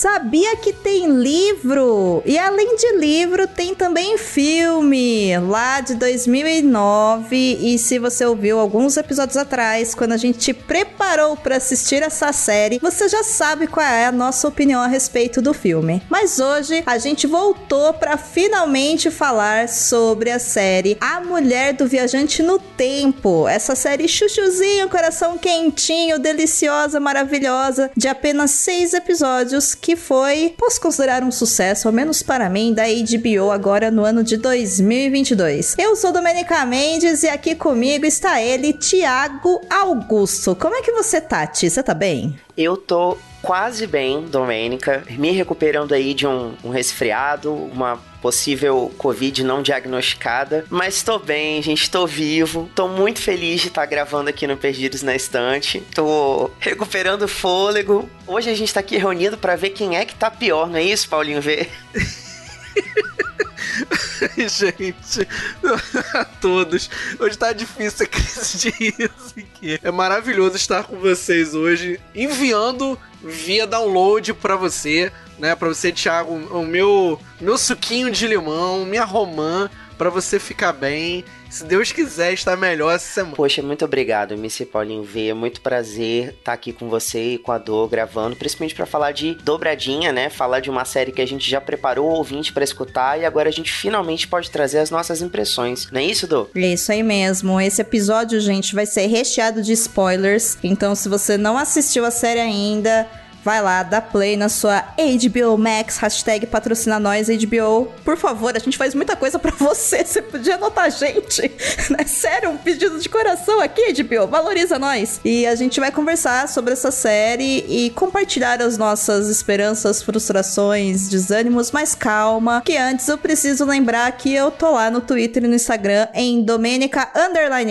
Sabia que tem livro? E além de livro, tem também filme, lá de 2009. E se você ouviu alguns episódios atrás, quando a gente te preparou para assistir essa série, você já sabe qual é a nossa opinião a respeito do filme. Mas hoje a gente voltou para finalmente falar sobre a série A Mulher do Viajante no Tempo. Essa série chuchuzinho, coração quentinho, deliciosa, maravilhosa, de apenas seis episódios que que foi, posso considerar um sucesso, ao menos para mim, da HBO agora no ano de 2022. Eu sou Domenica Mendes e aqui comigo está ele, Tiago Augusto. Como é que você tá, Ti? Você tá bem? Eu tô quase bem, Domênica, me recuperando aí de um, um resfriado, uma possível Covid não diagnosticada, mas estou bem, gente, estou vivo, estou muito feliz de estar gravando aqui no Perdidos na Estante, estou recuperando fôlego. Hoje a gente está aqui reunido para ver quem é que tá pior, não é isso, Paulinho V? gente, a todos. Hoje tá difícil a crise de riso aqui. É maravilhoso estar com vocês hoje, enviando via download para você, né? Para você, Thiago, o meu meu suquinho de limão, minha romã para você ficar bem. Se Deus quiser estar melhor essa semana. Poxa, muito obrigado, Missy Paulinho V. É muito prazer estar tá aqui com você e com a Dor gravando, principalmente para falar de dobradinha, né? Falar de uma série que a gente já preparou o ouvinte para escutar e agora a gente finalmente pode trazer as nossas impressões. Não é isso, Dor? É isso aí mesmo. Esse episódio, gente, vai ser recheado de spoilers. Então, se você não assistiu a série ainda, vai lá, dá play na sua HBO Max, hashtag patrocina nós, HBO. Por favor, a gente faz muita coisa para você, você podia anotar a gente. Né? Sério, um pedido de coração aqui, HBO, valoriza nós. E a gente vai conversar sobre essa série e compartilhar as nossas esperanças, frustrações, desânimos, mas calma, que antes eu preciso lembrar que eu tô lá no Twitter e no Instagram em Domênica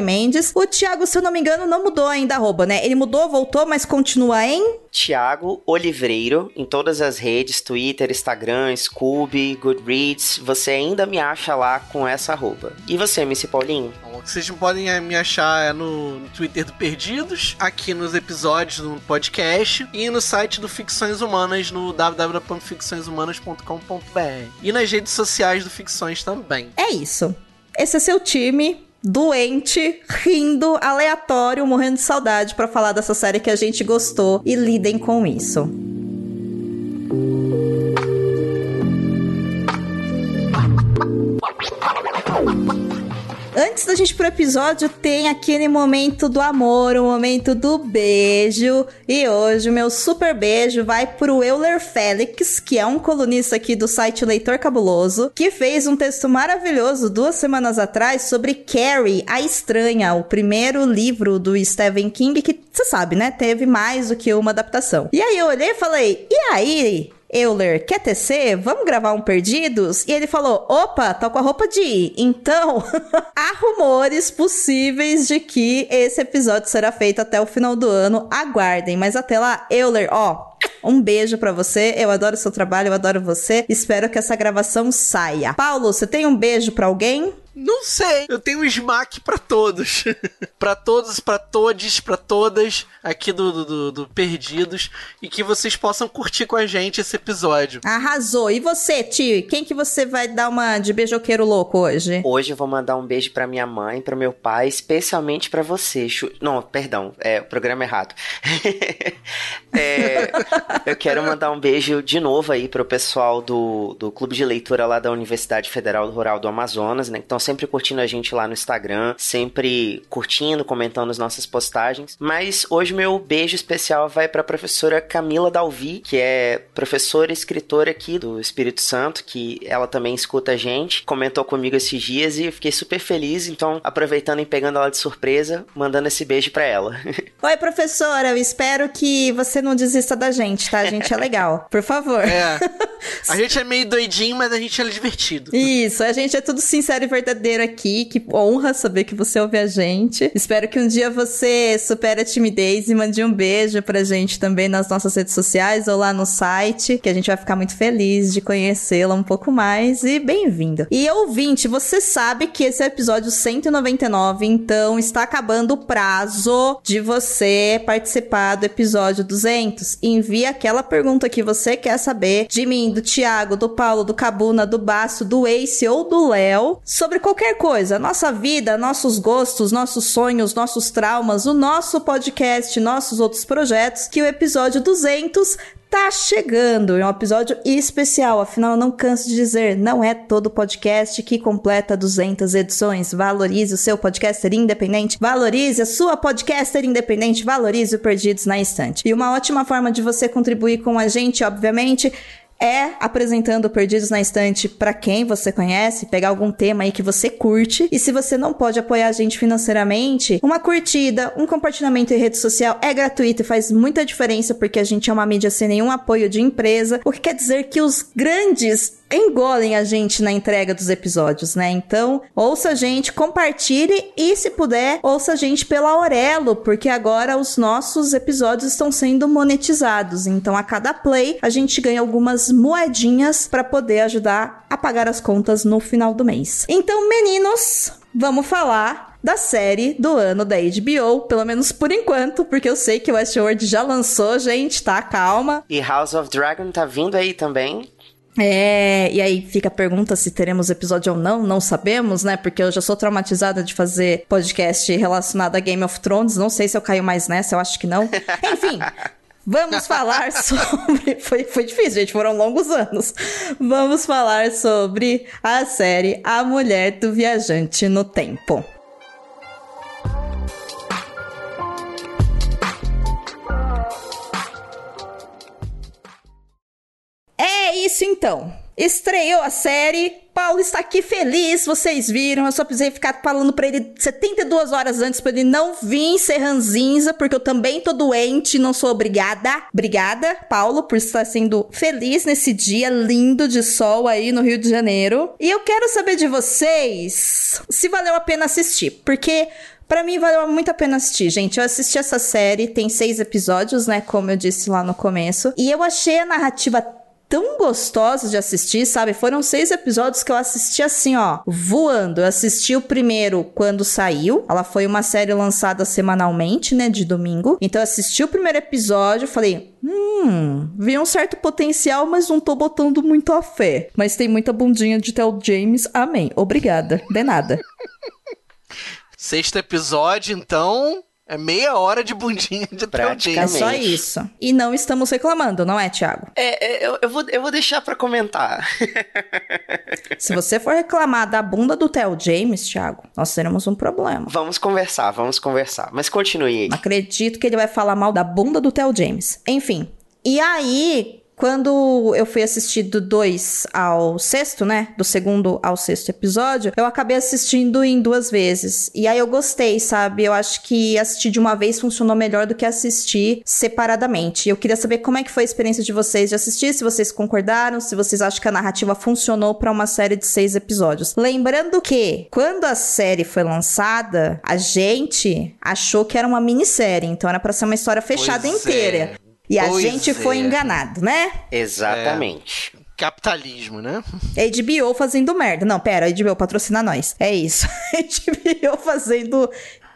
Mendes. O Thiago, se eu não me engano, não mudou ainda arroba, né? Ele mudou, voltou, mas continua em... Thiago Olivreiro em todas as redes, Twitter, Instagram, Scooby, Goodreads. Você ainda me acha lá com essa arroba. E você, Missy Paulinho? Vocês podem eh, me achar no, Twitter do Perdidos, aqui nos episódios do podcast e no site do Ficções Humanas no www.ficçõeshumanas.com.br e nas redes sociais do Ficções também. É isso. Esse é seu time doente, rindo, aleatório, morrendo de saudade para falar dessa série que a gente gostou e lidem com isso. Antes da gente ir pro episódio, tem aquele momento do amor, o momento do beijo. E hoje o meu super beijo vai pro Euler Félix, que é um colunista aqui do site Leitor Cabuloso, que fez um texto maravilhoso duas semanas atrás sobre Carrie, a Estranha, o primeiro livro do Stephen King, que você sabe, né? Teve mais do que uma adaptação. E aí eu olhei e falei: e aí? Euler, quer tecer? Vamos gravar um Perdidos? E ele falou: opa, tá com a roupa de ir. Então, há rumores possíveis de que esse episódio será feito até o final do ano. Aguardem, mas até lá, Euler, ó. Um beijo para você. Eu adoro seu trabalho, eu adoro você. Espero que essa gravação saia. Paulo, você tem um beijo para alguém? Não sei. Eu tenho um smack para todos. para todos, para todes, para todas aqui do, do, do, Perdidos e que vocês possam curtir com a gente esse episódio. Arrasou. E você, tio? Quem que você vai dar uma de beijoqueiro louco hoje? Hoje eu vou mandar um beijo para minha mãe, para meu pai, especialmente para você. Não, perdão, é o programa errado. é, eu quero mandar um beijo de novo aí pro pessoal do, do Clube de Leitura lá da Universidade Federal Rural do Amazonas, né? Que estão sempre curtindo a gente lá no Instagram, sempre curtindo, comentando as nossas postagens. Mas hoje meu beijo especial vai para a professora Camila Dalvi, que é professora e escritora aqui do Espírito Santo, que ela também escuta a gente, comentou comigo esses dias e eu fiquei super feliz. Então, aproveitando e pegando ela de surpresa, mandando esse beijo para ela. Oi, professora, eu espero que você não desista da gente, tá? A gente é legal. Por favor. É. A gente é meio doidinho, mas a gente é divertido. Isso, a gente é tudo sincero e verdadeiro aqui. Que honra saber que você ouve a gente. Espero que um dia você supere a timidez e mande um beijo pra gente também nas nossas redes sociais ou lá no site, que a gente vai ficar muito feliz de conhecê-la um pouco mais. E bem-vindo. E ouvinte, você sabe que esse é o episódio 199, então está acabando o prazo de você participar do episódio 200. Envie aquela pergunta que você quer saber de mim, do Thiago, do Paulo, do Cabuna, do Baço, do Ace ou do Léo sobre qualquer coisa, nossa vida, nossos gostos, nossos sonhos, nossos traumas, o nosso podcast, nossos outros projetos, que o episódio 200 tá chegando. É um episódio especial, afinal, não canso de dizer, não é todo podcast que completa 200 edições. Valorize o seu podcaster independente, valorize a sua podcaster independente, valorize o Perdidos na Estante. E uma ótima forma de você contribuir com a gente, obviamente, é apresentando Perdidos na Estante para quem você conhece, pegar algum tema aí que você curte. E se você não pode apoiar a gente financeiramente, uma curtida, um compartilhamento em rede social é gratuito e faz muita diferença porque a gente é uma mídia sem nenhum apoio de empresa, o que quer dizer que os grandes engolem a gente na entrega dos episódios, né? Então, ouça a gente, compartilhe e, se puder, ouça a gente pela Aurelo, porque agora os nossos episódios estão sendo monetizados. Então, a cada play, a gente ganha algumas moedinhas para poder ajudar a pagar as contas no final do mês. Então, meninos, vamos falar da série do ano da HBO, pelo menos por enquanto, porque eu sei que o Westworld já lançou, gente, tá? Calma. E House of Dragon tá vindo aí também. É, e aí fica a pergunta se teremos episódio ou não, não sabemos, né? Porque eu já sou traumatizada de fazer podcast relacionado a Game of Thrones, não sei se eu caio mais nessa, eu acho que não. Enfim, Vamos falar sobre. Foi, foi difícil, gente, foram longos anos. Vamos falar sobre a série A Mulher do Viajante no Tempo. Isso então. Estreou a série. Paulo está aqui feliz, vocês viram. Eu só precisei ficar falando para ele 72 horas antes para ele não vir ser ranzinza, porque eu também tô doente, não sou obrigada. Obrigada, Paulo, por estar sendo feliz nesse dia lindo de sol aí no Rio de Janeiro. E eu quero saber de vocês se valeu a pena assistir, porque para mim valeu muito a pena assistir, gente. Eu assisti essa série, tem seis episódios, né? Como eu disse lá no começo. E eu achei a narrativa tão gostosos de assistir, sabe? Foram seis episódios que eu assisti assim, ó, voando. Eu assisti o primeiro quando saiu. Ela foi uma série lançada semanalmente, né, de domingo. Então eu assisti o primeiro episódio, falei, hum, vi um certo potencial, mas não tô botando muito a fé. Mas tem muita bundinha de Tel James, amém. Obrigada, de nada. Sexto episódio, então, é meia hora de bundinha de Praticamente. É só isso. E não estamos reclamando, não é, Thiago? É, é, eu, eu, vou, eu vou deixar pra comentar. Se você for reclamar da bunda do Theo James, Thiago, nós teremos um problema. vamos conversar, vamos conversar. Mas continue aí. Acredito que ele vai falar mal da bunda do Theo James. Enfim. E aí, quando eu fui assistir do 2 ao sexto, né? Do segundo ao sexto episódio, eu acabei assistindo em duas vezes. E aí eu gostei, sabe? Eu acho que assistir de uma vez funcionou melhor do que assistir separadamente. Eu queria saber como é que foi a experiência de vocês de assistir, se vocês concordaram, se vocês acham que a narrativa funcionou para uma série de seis episódios. Lembrando que, quando a série foi lançada, a gente achou que era uma minissérie, então era para ser uma história fechada Pois inteira. é. E a Pois gente foi é. enganado, né? Exatamente. Capitalismo, né? HBO fazendo merda. Não, pera, HBO patrocina nós. É isso. HBO fazendo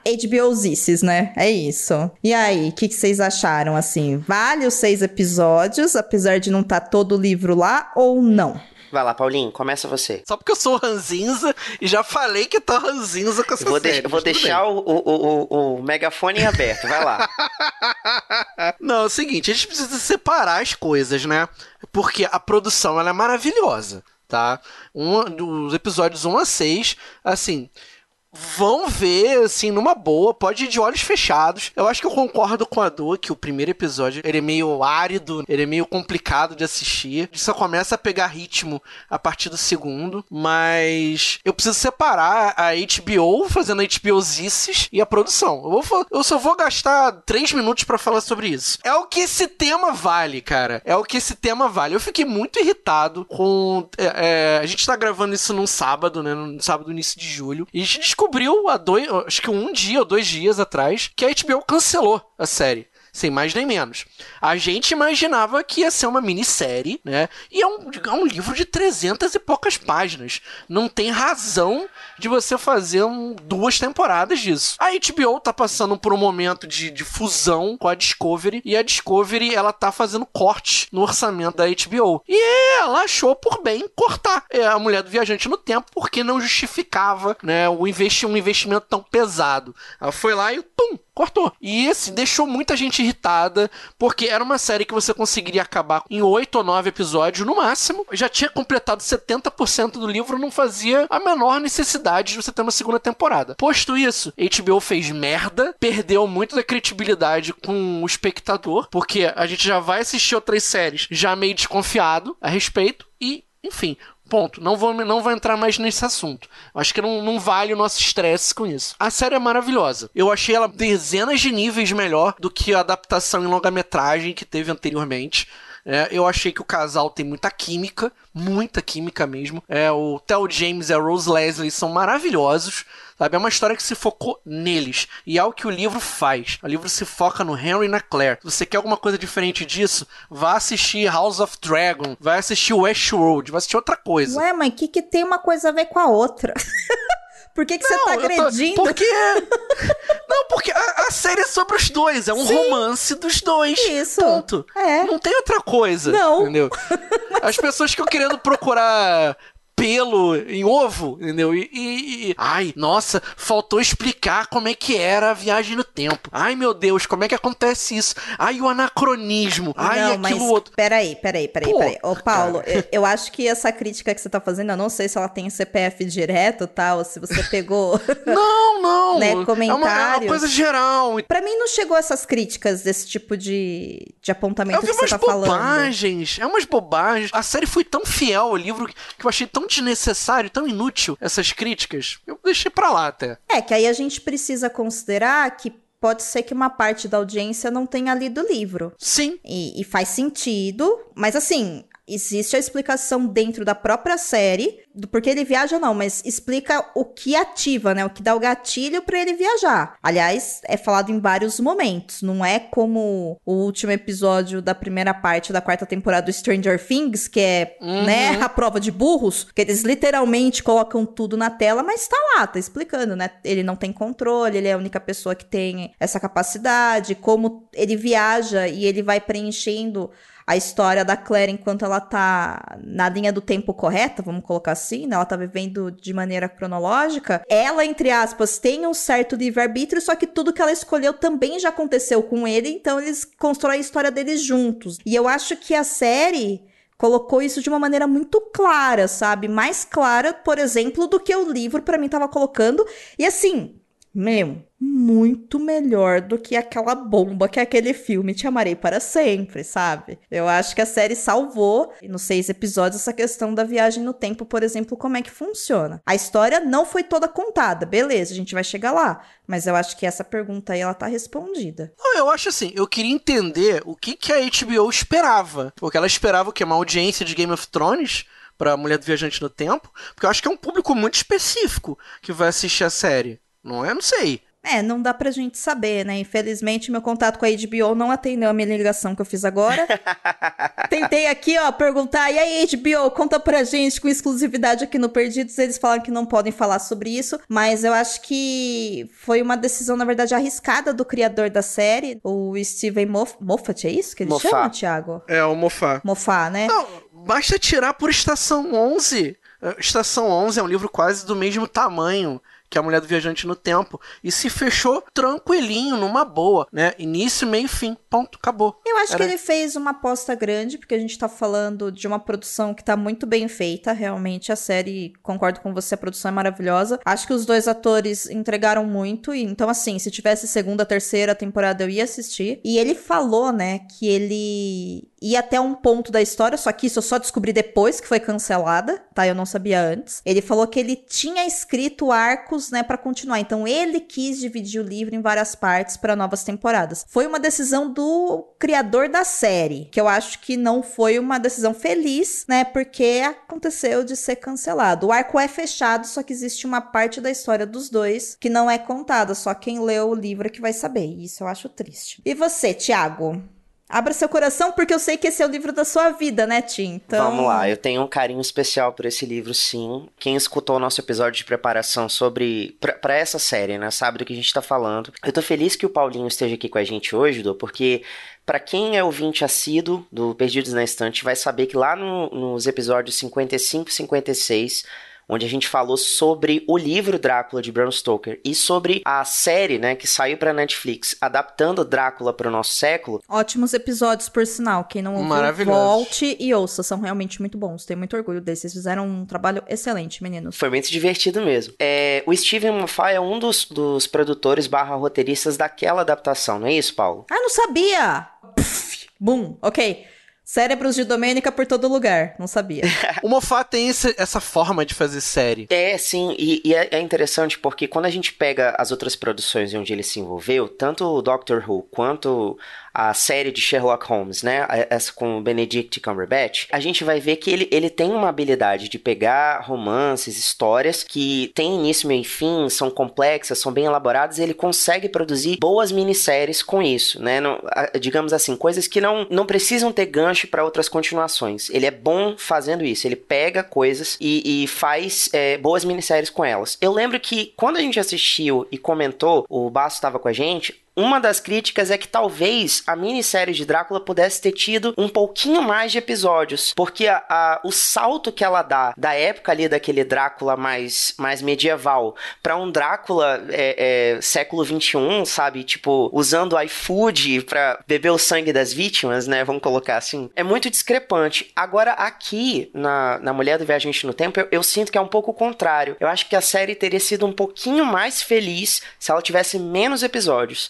HBOzices, né? É isso. E aí, o que, que vocês acharam, assim? Vale os seis episódios, apesar de não estar todo o livro lá, ou não? Vai lá, Paulinho, começa você. Só porque eu sou ranzinza e já falei que tô ranzinza com essa vou, série. vou deixar o, o, o, o- megafone aberto, vai lá. Não, é o seguinte, a gente precisa separar as coisas, né? Porque a produção, ela é maravilhosa, tá? Um, dos episódios 1 a 6, assim... vão ver, assim, numa boa, pode ir de olhos fechados. Eu acho que eu concordo com a Do que o primeiro episódio ele é meio árido, ele é meio complicado de assistir. Só começa a pegar ritmo a partir do segundo, mas eu preciso separar a HBO fazendo a HBO Zices e a produção. Eu, vou, eu só vou gastar três minutos para falar sobre isso. É o que esse tema vale, cara. É o que esse tema vale. Eu fiquei muito irritado com. É, é, a gente tá gravando isso num sábado, né? No sábado, início de julho. E a gente há dois. Acho que um dia ou dois dias atrás que a HBO cancelou a série sem mais nem menos. A gente imaginava que ia ser uma minissérie, né? E é um, é um livro de 300 e poucas páginas. Não tem razão de você fazer um, duas temporadas disso. A HBO tá passando por um momento de, de fusão com a Discovery e a Discovery ela tá fazendo corte no orçamento da HBO. E ela achou por bem cortar é, a mulher do viajante no tempo porque não justificava, né, o investi um investimento tão pesado. Ela foi lá e pum, cortou. E esse deixou muita gente irritada, porque era uma série que você conseguiria acabar em 8 ou 9 episódios no máximo. Já tinha completado 70% do livro, não fazia a menor necessidade de você ter uma segunda temporada. Posto isso, HBO fez merda, perdeu muito da credibilidade com o espectador, porque a gente já vai assistir outras séries já meio desconfiado a respeito e enfim, Ponto. Não vou, não vou entrar mais nesse assunto. Acho que não, não vale o nosso estresse com isso. A série é maravilhosa. Eu achei ela dezenas de níveis melhor do que a adaptação em longa-metragem que teve anteriormente. É, eu achei que o casal tem muita química, muita química mesmo. É, o Theo James e a Rose Leslie são maravilhosos. Sabe? É uma história que se focou neles. E é o que o livro faz. O livro se foca no Henry e na Claire. Se você quer alguma coisa diferente disso, vá assistir House of Dragon, vai assistir Westworld, vai assistir outra coisa. Ué, mãe, que, que tem uma coisa a ver com a outra? Por que, que não, você tá agredindo? Tô... Porque. não, porque a, a, série é sobre os dois. É um Sim. romance dos dois. Isso. Ponto. É. Não tem outra coisa. Não. Entendeu? As pessoas ficam querendo procurar pelo em ovo, entendeu? E, e, e, ai, nossa, faltou explicar como é que era a viagem no tempo. Ai, meu Deus, como é que acontece isso? Ai, o anacronismo. Ai, não, aquilo mas outro. Peraí, peraí, peraí, Pô, peraí. Ô, Paulo, eu, eu, acho que essa crítica que você tá fazendo, eu não sei se ela tem CPF direto, tá? Ou se você pegou. não, não. né, comentários. É uma, é uma coisa geral. Pra mim não chegou essas críticas desse tipo de, de apontamento que você tá falando. É umas bobagens. É umas bobagens. A série foi tão fiel ao livro que eu achei tão desnecessário, tão inútil essas críticas. Eu deixei pra lá até. É, que aí a gente precisa considerar que pode ser que uma parte da audiência não tenha lido o livro. Sim. E, e, faz sentido, mas assim, existe a explicação dentro da própria série do porquê ele viaja não, mas explica o que ativa, né? O que dá o gatilho para ele viajar. Aliás, é falado em vários momentos, não é como o último episódio da primeira parte da quarta temporada do Stranger Things, que é, uhum. né, a prova de burros, que eles literalmente colocam tudo na tela, mas tá lá, tá explicando, né? Ele não tem controle, ele é a única pessoa que tem essa capacidade, como ele viaja e ele vai preenchendo a história da Claire enquanto ela tá na linha do tempo correta, vamos colocar assim, né? Ela tá vivendo de maneira cronológica. Ela, entre aspas, tem um certo livre-arbítrio, só que tudo que ela escolheu também já aconteceu com ele, então eles constroem a história deles juntos. E eu acho que a série colocou isso de uma maneira muito clara, sabe? Mais clara, por exemplo, do que o livro para mim tava colocando. E assim, meu, muito melhor do que aquela bomba que aquele filme Te Amarei para Sempre, sabe? Eu acho que a série salvou, nos seis episódios, essa questão da viagem no tempo, por exemplo, como é que funciona. A história não foi toda contada, beleza, a gente vai chegar lá. Mas eu acho que essa pergunta aí, ela tá respondida. Não, eu acho assim, eu queria entender o que, que a HBO esperava. Porque ela esperava o quê? Uma audiência de Game of Thrones? pra Mulher do Viajante no Tempo, porque eu acho que é um público muito específico que vai assistir a série. Não é? Não sei. É, não dá pra gente saber, né? Infelizmente, meu contato com a HBO não atendeu a minha ligação que eu fiz agora. Tentei aqui, ó, perguntar, e aí, HBO, conta pra gente com exclusividade aqui no Perdidos. Eles falaram que não podem falar sobre isso, mas eu acho que foi uma decisão, na verdade, arriscada do criador da série, o Steven Moff Moffat, é isso que ele Moffat. chama, Thiago? É, o Moffat. Moffat, né? Não, basta tirar por Estação 11. Estação 11 é um livro quase do mesmo tamanho que é a mulher do viajante no tempo, e se fechou tranquilinho, numa boa, né? Início, meio fim. Ponto, acabou. Eu acho Era- que ele fez uma aposta grande, porque a gente tá falando de uma produção que tá muito bem feita, realmente. A série, concordo com você, a produção é maravilhosa. Acho que os dois atores entregaram muito, e então, assim, se tivesse segunda, terceira temporada, eu ia assistir. E ele falou, né, que ele ia até um ponto da história, só que isso eu só descobri depois que foi cancelada, tá? Eu não sabia antes. Ele falou que ele tinha escrito arcos, né, pra continuar. Então ele quis dividir o livro em várias partes para novas temporadas. Foi uma decisão do criador da série, que eu acho que não foi uma decisão feliz, né, porque aconteceu de ser cancelado. O arco é fechado, só que existe uma parte da história dos dois que não é contada, só quem leu o livro é que vai saber. Isso eu acho triste. E você, Thiago? Abra seu coração, porque eu sei que esse é o livro da sua vida, né, Tim? Então... Vamos lá, eu tenho um carinho especial por esse livro, sim. Quem escutou o nosso episódio de preparação sobre. pra essa série, né? Sabe do que a gente tá falando. Eu tô feliz que o Paulinho esteja aqui com a gente hoje, Dô, porque. Pra quem é ouvinte assíduo do Perdidos na Estante, vai saber que lá no- nos episódios 55 e 56, onde a gente falou sobre o livro Drácula de Bram Stoker e sobre a série, né, que saiu pra Netflix, adaptando Drácula pro nosso século, Ótimos episódios, por sinal. Quem não ouviu, volte e ouça. São realmente muito bons. Tenho muito orgulho deles. Vocês fizeram um trabalho excelente, meninos. Foi muito divertido mesmo. É, o Steven Moffat é um dos, dos produtores barra roteiristas daquela adaptação, não é isso, Paulo? Ah, não sabia! Pff, Bum, ok. Cérebros de Domênica por todo lugar. Não sabia. O Moffat tem esse- essa forma de fazer série. É, sim, e, e é, é interessante porque quando a gente pega as outras produções onde ele se envolveu, tanto o Doctor Who quanto a série de Sherlock Holmes, né, essa com o Benedict Cumberbatch, a gente vai ver que ele, ele tem uma habilidade de pegar romances, histórias que têm início, meio e fim, são complexas, são bem elaboradas, e ele consegue produzir boas minisséries com isso, né, não- digamos assim, coisas que não, não precisam ter gancho para outras continuações. Ele é bom fazendo isso, ele pega coisas e, e faz é, boas minisséries com elas. Eu lembro que quando a gente assistiu e comentou, o Basso estava com a gente, uma das críticas é que talvez a minissérie de Drácula pudesse ter tido um pouquinho mais de episódios, porque a, a- o salto que ela dá da época ali daquele Drácula mais, mais medieval pra um Drácula é, é, século XXI, sabe? Tipo, usando iFood pra beber o sangue das vítimas, né? Vamos colocar assim. É muito discrepante. Agora, aqui, na, na Mulher do Viajante no Tempo, eu, eu sinto que é um pouco o contrário. Eu acho que a série teria sido um pouquinho mais feliz se ela tivesse menos episódios.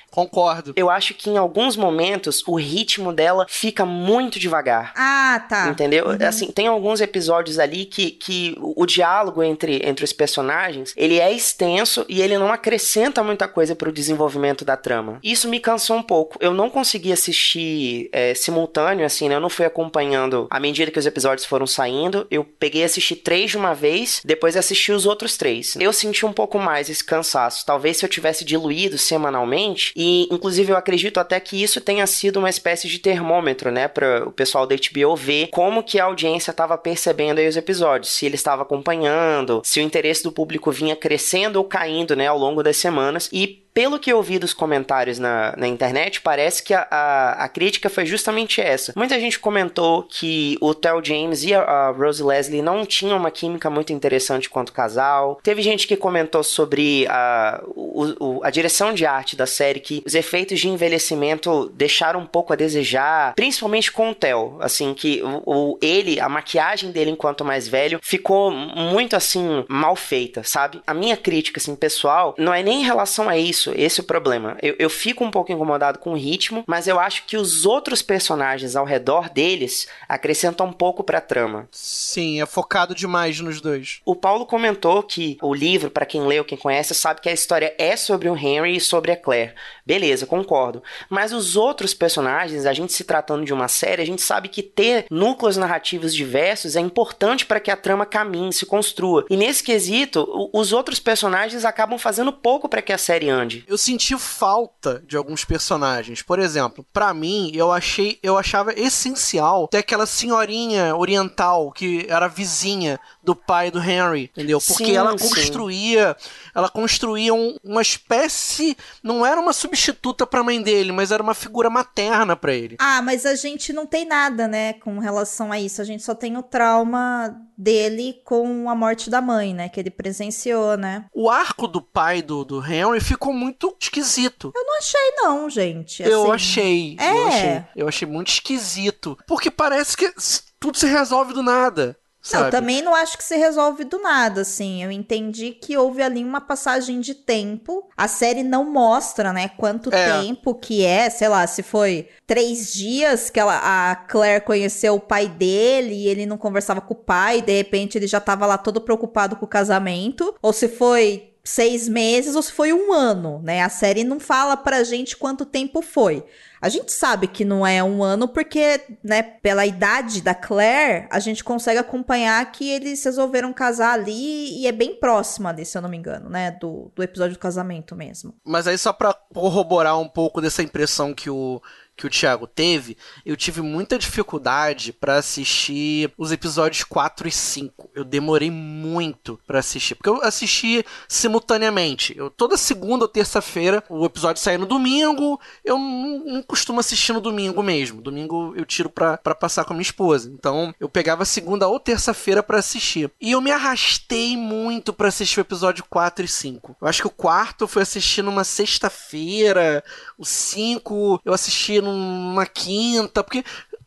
Concordo. Eu acho que em alguns momentos o ritmo dela fica muito devagar. Ah, tá. Entendeu? Assim, tem alguns episódios ali que, que o, o diálogo entre, entre os personagens, ele é extenso e ele não acrescenta muita coisa pro desenvolvimento da trama. Isso me cansou um pouco. Eu não consegui assistir é, simultâneo, assim, né? Eu não fui acompanhando à medida que os episódios foram saindo. Eu peguei e assisti três de uma vez, depois assisti os outros três. Eu senti um pouco mais esse cansaço. Talvez se eu tivesse diluído semanalmente, e inclusive eu acredito até que isso tenha sido uma espécie de termômetro, né, para o pessoal da HBO ver como que a audiência estava percebendo aí os episódios, se ele estava acompanhando, se o interesse do público vinha crescendo ou caindo, né, ao longo das semanas. E pelo que eu vi dos comentários na, na internet, parece que a, a, a crítica foi justamente essa. Muita gente comentou que o Theo James e a, a Rose Leslie não tinham uma química muito interessante quanto casal. Teve gente que comentou sobre a, o, o- a direção de arte da série, que os efeitos de envelhecimento deixaram um pouco a desejar, principalmente com o Theo. Assim, que o, o- ele, a maquiagem dele enquanto mais velho, ficou muito assim, mal feita, sabe? A minha crítica, assim, pessoal, não é nem em relação a isso, esse é o problema. Eu, eu fico um pouco incomodado com o ritmo, mas eu acho que os outros personagens ao redor deles acrescentam um pouco pra trama. Sim, é focado demais nos dois. O Paulo comentou que o livro, pra quem leu, quem conhece, sabe que a história é sobre o Henry e sobre a Claire. Beleza, concordo. Mas os outros personagens, a gente se tratando de uma série, a gente sabe que ter núcleos narrativos diversos é importante para que a trama caminhe, se construa. E nesse quesito, os outros personagens acabam fazendo pouco para que a série ande. Eu senti falta de alguns personagens. Por exemplo, pra mim, eu achei, eu achava essencial ter aquela senhorinha oriental que era vizinha do pai do Henry, entendeu? Porque Sim, ela sim. construía, ela construía um- uma espécie, não era uma substituta pra mãe dele, mas era uma figura materna pra ele. Ah, mas a gente não tem nada, né, com relação a isso. A gente só tem o trauma dele com a morte da mãe, né, que ele presenciou, né? O arco do pai do, do Henry ficou muito esquisito. Eu não achei, não, gente. Eu assim. achei. É. Eu achei. Eu achei muito esquisito. Porque parece que tudo se resolve do nada. Sabe? Eu também não acho que se resolve do nada, assim. Eu entendi que houve ali uma passagem de tempo. A série não mostra, né, quanto É. tempo que é, sei lá, se foi três dias que ela, a Claire conheceu o pai dele e ele não conversava com o pai, e de repente ele já tava lá todo preocupado com o casamento, ou se foi seis meses ou se foi um ano, né? A série não fala pra gente quanto tempo foi. A gente sabe que não é um ano porque, né, pela idade da Claire, a gente consegue acompanhar que eles resolveram casar ali e é bem próximo ali, se eu não me engano, né, do, do episódio do casamento mesmo. Mas aí, só pra corroborar um pouco dessa impressão que o, que o Thiago teve, eu tive muita dificuldade pra assistir os episódios 4 e 5. Eu demorei muito pra assistir, porque eu assisti simultaneamente. Eu, toda segunda ou terça-feira, o episódio saía no domingo, eu não, não costumo assistir no domingo mesmo. Domingo eu tiro pra, passar com a minha esposa. Então, eu pegava segunda ou terça-feira pra assistir. E eu me arrastei muito pra assistir o episódio 4 e 5. Eu acho que o quarto eu fui assistir numa sexta-feira, o 5 eu assisti numa quinta, porque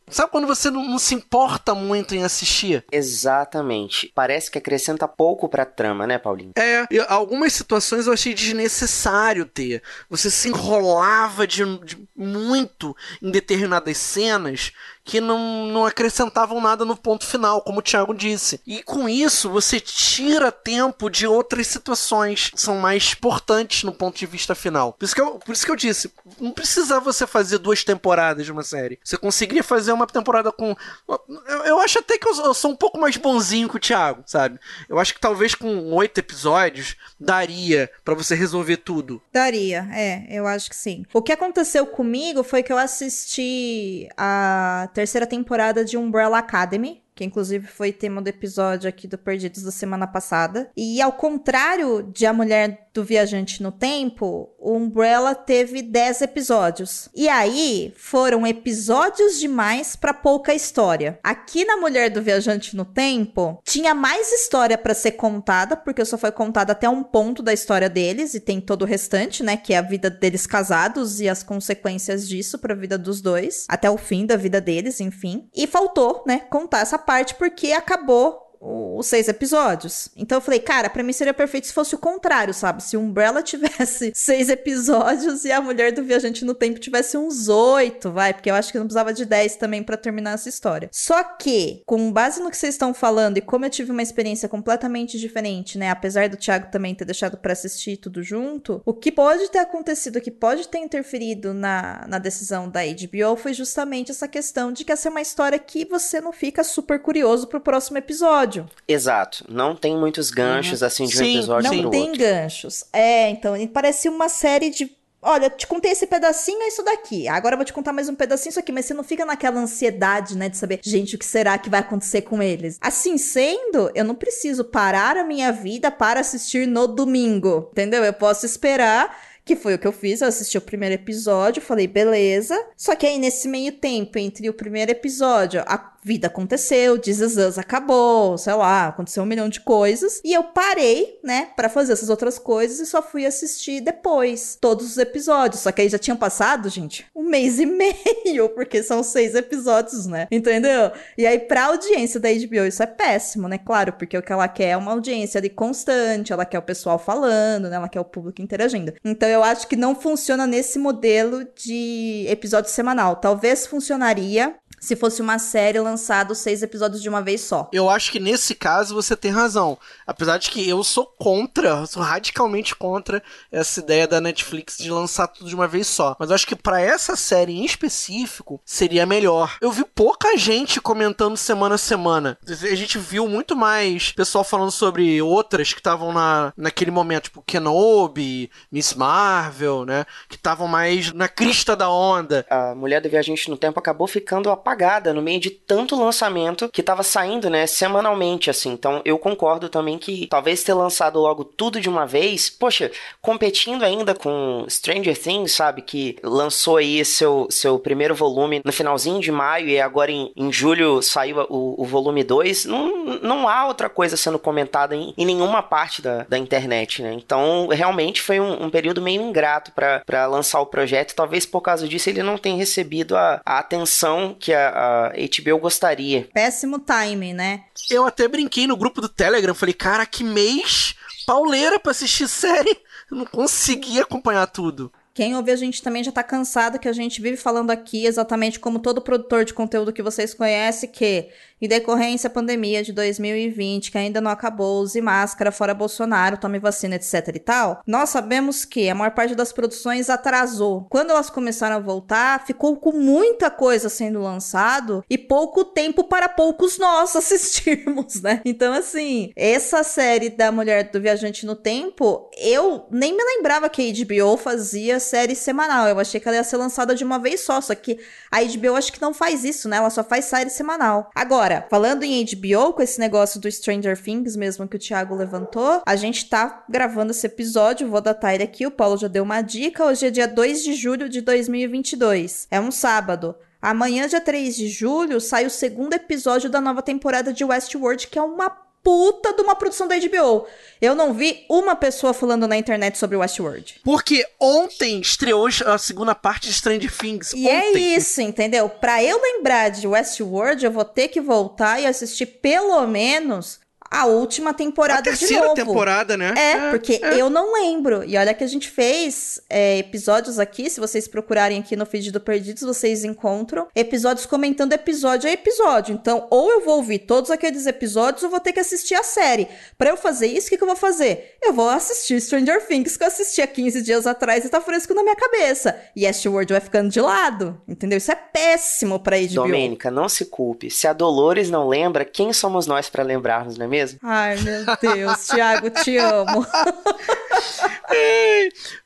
sabe quando você não, não se importa muito em assistir? Exatamente. Parece que acrescenta pouco pra trama, né, Paulinho? É, algumas situações eu achei desnecessário ter. Você se enrolava de, de muito em determinadas cenas que não, não acrescentavam nada no ponto final, como o Thiago disse. E com isso, você tira tempo de outras situações que são mais importantes no ponto de vista final. Por isso que eu, por isso que eu disse, não precisa você fazer duas temporadas de uma série. Você conseguiria fazer uma temporada com... Eu, eu acho até que eu, eu sou um pouco mais bonzinho que o Thiago, sabe? Eu acho que talvez com oito episódios daria pra você resolver tudo. Daria, é, eu acho que sim. O que aconteceu comigo foi que eu assisti a terceira temporada de Umbrella Academy. Que inclusive foi tema do episódio aqui do Perdidos da semana passada. E ao contrário de A Mulher do Viajante no Tempo, o Umbrella teve 10 episódios. E aí foram episódios demais pra pouca história. Aqui na Mulher do Viajante no Tempo, tinha mais história pra ser contada, porque só foi contada até um ponto da história deles e tem todo o restante, né, que é a vida deles casados e as consequências disso pra vida dos dois, até o fim da vida deles, enfim. E faltou, né, contar essa parte porque acabou os seis episódios. Então eu falei, cara, pra mim seria perfeito se fosse o contrário, sabe? Se Umbrella tivesse seis episódios e a Mulher do Viajante no Tempo tivesse uns oito, vai, porque eu acho que não precisava de dez também pra terminar essa história. Só que, com base no que vocês estão falando e como eu tive uma experiência completamente diferente, né? Apesar do Thiago também ter deixado pra assistir tudo junto, o que pode ter acontecido, o que pode ter interferido na, na decisão da HBO foi justamente essa questão de que essa é uma história que você não fica super curioso pro próximo episódio. Exato. Não tem muitos ganchos assim de um Sim, episódio Não pro tem outro. ganchos. É, então, parece uma série de. Olha, te contei esse pedacinho, é isso daqui. Agora eu vou te contar mais um pedacinho, isso aqui. Mas você não fica naquela ansiedade, né, de saber, gente, o que será que vai acontecer com eles? Assim sendo, eu não preciso parar a minha vida para assistir no domingo, entendeu? Eu posso esperar. Que foi o que eu fiz, eu assisti o primeiro episódio, falei, beleza. Só que aí, nesse meio tempo, entre o primeiro episódio, a vida aconteceu, This Is Us acabou, sei lá, aconteceu um milhão de coisas. E eu parei, né, pra fazer essas outras coisas e só fui assistir depois todos os episódios. Só que aí já tinham passado, gente, um mês e meio, porque são seis episódios, né? Entendeu? E aí, pra audiência da HBO, isso é péssimo, né? Claro, porque o que ela quer é uma audiência ali constante, ela quer o pessoal falando, né? Ela quer o público interagindo. Então eu acho que não funciona nesse modelo de episódio semanal. Talvez funcionaria se fosse uma série lançada seis episódios de uma vez só. Eu acho que nesse caso você tem razão. Apesar de que eu sou contra, eu sou radicalmente contra essa ideia da Netflix de lançar tudo de uma vez só. Mas eu acho que pra essa série em específico seria melhor. Eu vi pouca gente comentando semana a semana. A gente viu muito mais pessoal falando sobre outras que estavam na, naquele momento, tipo Kenobi, Miss Marvel, né? Que estavam mais na crista da onda. A Mulher do Viajante no Tempo acabou ficando apagada apagada no meio de tanto lançamento que tava saindo, né, semanalmente, assim. Então eu concordo também que talvez ter lançado logo tudo de uma vez, poxa, competindo ainda com Stranger Things, sabe, que lançou aí seu, seu primeiro volume no finalzinho de maio e agora em, em julho saiu o, o volume 2, não, não há outra coisa sendo comentada em, em nenhuma parte da, da internet, né? Então realmente foi um, um período meio ingrato para lançar o projeto, talvez por causa disso ele não tenha recebido a, a atenção que a, a HBO gostaria. Péssimo timing, né? Eu até brinquei no grupo do Telegram, falei, cara, que mês pauleira pra assistir série. Eu não consegui acompanhar tudo. Quem ouve a gente também já tá cansado que a gente vive falando aqui, exatamente como todo produtor de conteúdo que vocês conhecem, que em decorrência da pandemia de 2020, que ainda não acabou, use máscara, fora Bolsonaro, tome vacina, etc e tal, nós sabemos que a maior parte das produções atrasou. Quando elas começaram a voltar, ficou com muita coisa sendo lançado e pouco tempo para poucos nós assistirmos, né? Então, assim, essa série da Mulher do Viajante no Tempo, eu nem me lembrava que a HBO fazia série semanal. Eu achei que ela ia ser lançada de uma vez só, só que a HBO acho que não faz isso, né? Ela só faz série semanal. Agora, falando em HBO, com esse negócio do Stranger Things mesmo que o Thiago levantou, a gente tá gravando esse episódio, vou datar ele aqui, o Paulo já deu uma dica, hoje é dia 2 de julho de 2022. É um sábado. Amanhã, dia 3 de julho, sai o segundo episódio da nova temporada de Westworld, que é uma puta de uma produção da HBO. Eu não vi uma pessoa falando na internet sobre Westworld. Porque ontem estreou a segunda parte de Stranger Things. E ontem. é isso, entendeu? Pra eu lembrar de Westworld, eu vou ter que voltar e assistir pelo menos a última temporada a terceira de novo. temporada, né? É, é porque é. eu não lembro. E olha que a gente fez é, episódios aqui, se vocês procurarem aqui no feed do Perdidos, vocês encontram episódios comentando episódio a episódio. Então, ou eu vou ouvir todos aqueles episódios, ou vou ter que assistir a série. Para eu fazer isso, o que, que eu vou fazer? Eu vou assistir Stranger Things, que eu assisti há 15 dias atrás e tá fresco na minha cabeça. E Westworld vai ficando de lado, entendeu? Isso é péssimo pra HBO. Domênica, não se culpe. Se a Dolores não lembra, quem somos nós para lembrarmos, não é mesmo? Mesmo? Ai, meu Deus, Thiago, te amo.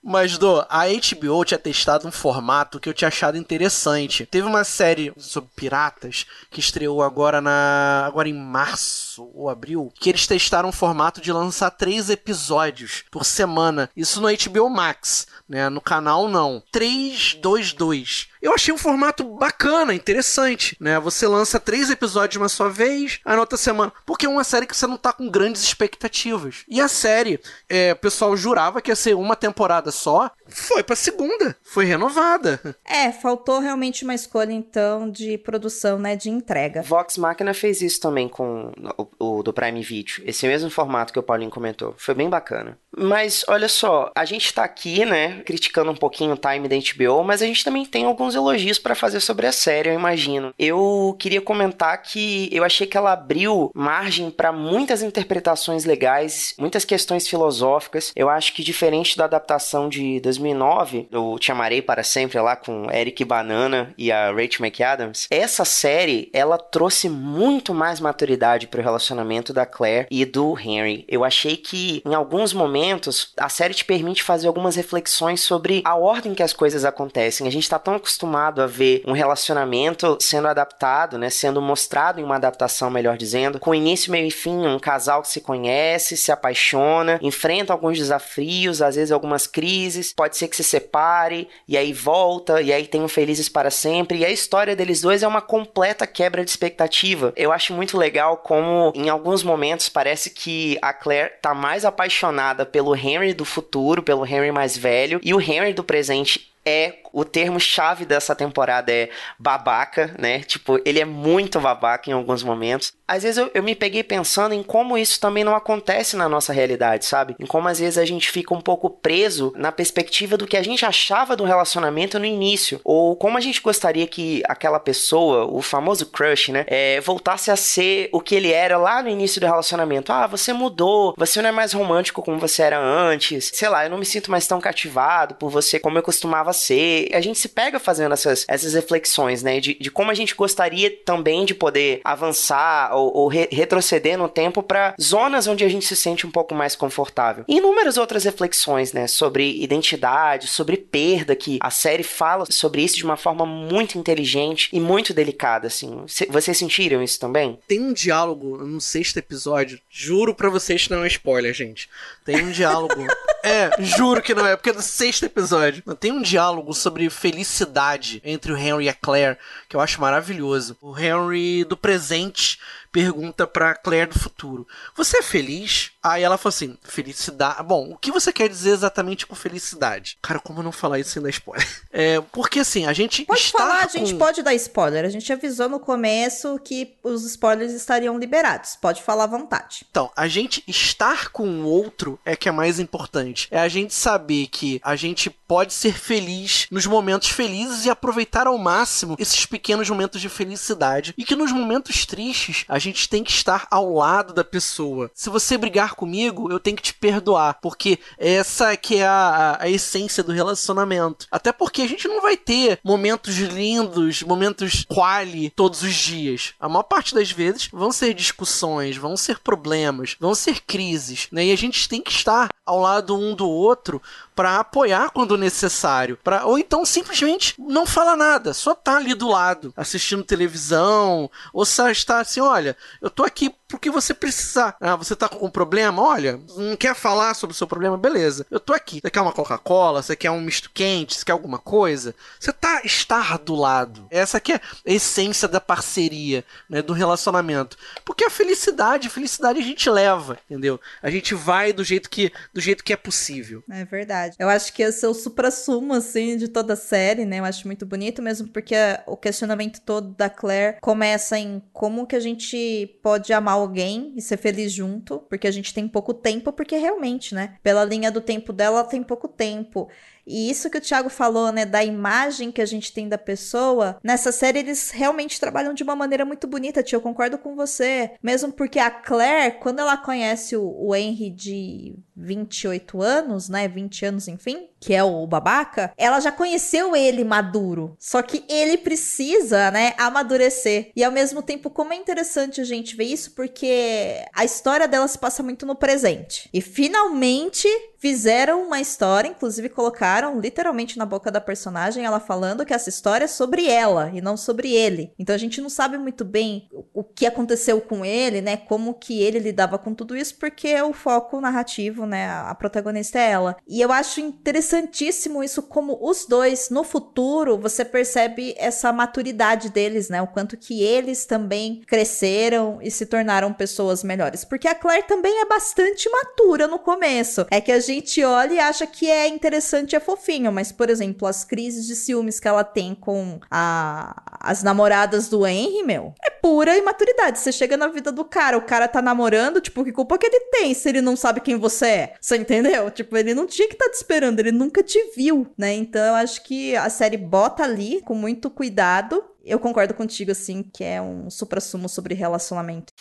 Mas, Dô, a HBO tinha testado um formato que eu tinha achado interessante. Teve uma série sobre piratas que estreou agora na agora em março ou abril, que eles testaram um formato de lançar três episódios por semana. Isso no HBO Max, né? No canal não. 322. Eu achei um formato bacana, interessante, né? Você lança três episódios uma só vez, aí na outra semana. Porque é uma série que você não tá com grandes expectativas. E a série, é, o pessoal jurava que ia ser uma temporada só, foi pra segunda, foi renovada. É, faltou realmente uma escolha, então, de produção, né, de entrega. Vox Machina fez isso também com o, o do Prime Video, esse mesmo formato que o Paulinho comentou. Foi bem bacana. Mas, olha só, a gente tá aqui, né, criticando um pouquinho o time da HBO, mas a gente também tem alguns elogios para fazer sobre a série, eu imagino. Eu queria comentar que eu achei que ela abriu margem para muitas interpretações legais, muitas questões filosóficas. Eu acho que diferente da adaptação de 2009, do Te Amarei para Sempre, lá com Eric Banana e a Rachel McAdams, essa série, ela trouxe muito mais maturidade pro relacionamento da Claire e do Henry. Eu achei que, em alguns momentos, a série te permite fazer algumas reflexões sobre a ordem que as coisas acontecem. A gente tá tão acostumado a ver um relacionamento sendo adaptado, né, sendo mostrado em uma adaptação, melhor dizendo, com início, meio e fim, um casal que se conhece, se apaixona, enfrenta alguns desafios, às vezes algumas crises, pode pode ser que se separe e aí volta e aí tenham felizes para sempre. E a história deles dois é uma completa quebra de expectativa. Eu acho muito legal como em alguns momentos parece que a Claire tá mais apaixonada pelo Henry do futuro, pelo Henry mais velho, e o Henry do presente é o termo chave dessa temporada é babaca, né? Tipo, ele é muito babaca em alguns momentos. Às vezes eu, eu, me peguei pensando em como isso também não acontece na nossa realidade, sabe? Em como às vezes a gente fica um pouco preso na perspectiva do que a gente achava do relacionamento no início. Ou como a gente gostaria que aquela pessoa, o famoso crush, né? É, voltasse a ser o que ele era lá no início do relacionamento. Ah, você mudou, você não é mais romântico como você era antes. Sei lá, eu não me sinto mais tão cativado por você como eu costumava ser a gente se pega fazendo essas, essas reflexões, né? De, de como a gente gostaria também de poder avançar ou, ou re retroceder no tempo para zonas onde a gente se sente um pouco mais confortável. E inúmeras outras reflexões, né? Sobre identidade, sobre perda, que a série fala sobre isso de uma forma muito inteligente e muito delicada, assim. Vocês sentiram isso também? Tem um diálogo no sexto episódio, juro pra vocês que não é spoiler, gente. Tem um diálogo. é, juro que não é, porque é do sexto episódio. Tem um diálogo sobre felicidade entre o Henry e a Claire, que eu acho maravilhoso. O Henry do presente pergunta pra Claire do futuro: Você é feliz? Aí ela falou assim: Felicidade. Bom, o que você quer dizer exatamente com felicidade? Cara, como não falar isso sem dar spoiler? É, porque assim, a gente. Pode falar, com... a gente pode dar spoiler. A gente avisou no começo que os spoilers estariam liberados. Pode falar à vontade. Então, a gente estar com o outro é que é mais importante. É a gente saber que a gente pode ser feliz nos momentos felizes e aproveitar ao máximo esses pequenos momentos de felicidade. E que nos momentos tristes a gente tem que estar ao lado da pessoa. Se você brigar comigo, eu tenho que te perdoar, porque essa que é a, a, a essência do relacionamento. Até porque a gente não vai ter momentos lindos, momentos quali todos os dias. A maior parte das vezes vão ser discussões, vão ser problemas, vão ser crises, né? E a gente tem que estar ao lado um do outro para apoiar quando necessário, para ou então simplesmente não fala nada, só tá ali do lado, assistindo televisão, ou só está assim, olha, eu tô aqui porque você precisar. Ah, você tá com um problema? Olha, não quer falar sobre o seu problema? Beleza. Eu tô aqui. Você quer uma Coca-Cola? Você quer um misto quente? Você quer alguma coisa? Você tá estar do lado. Essa aqui é a essência da parceria, né, do relacionamento. Porque a felicidade, a felicidade a gente leva, entendeu? A gente vai do jeito que do jeito que é possível. É verdade. Eu acho que esse é o supra-sumo assim de toda a série, né? Eu acho muito bonito mesmo porque o questionamento todo da Claire começa em como que a gente pode amar alguém e ser feliz junto, porque a gente tem pouco tempo, porque realmente, né? Pela linha do tempo dela, ela tem pouco tempo. E isso que o Thiago falou, né, da imagem que a gente tem da pessoa, nessa série eles realmente trabalham de uma maneira muito bonita, tia, eu concordo com você. Mesmo porque a Claire, quando ela conhece o, o Henry de 28 anos, né, 20 anos, enfim, que é o babaca, ela já conheceu ele maduro. Só que ele precisa, né, amadurecer. E ao mesmo tempo, como é interessante a gente ver isso, porque a história dela se passa muito no presente. E finalmente fizeram uma história, inclusive colocaram literalmente na boca da personagem ela falando que essa história é sobre ela e não sobre ele. Então a gente não sabe muito bem o que aconteceu com ele, né? Como que ele lidava com tudo isso, porque o foco narrativo, né? A protagonista é ela. E eu acho interessantíssimo isso, como os dois, no futuro, você percebe essa maturidade deles, né? O quanto que eles também cresceram e se tornaram pessoas melhores. Porque a Claire também é bastante matura no começo. É que a gente olha e acha que é interessante e é fofinho, mas, por exemplo, as crises de ciúmes que ela tem com a, as namoradas do Henry, meu, é pura imaturidade. Você chega na vida do cara, o cara tá namorando, tipo, que culpa que ele tem se ele não sabe quem você é? Você entendeu? Tipo, ele não tinha que estar tá te esperando, ele nunca te viu, né? Então eu acho que a série bota ali com muito cuidado. Eu concordo contigo, assim, que é um supra-sumo sobre relacionamento.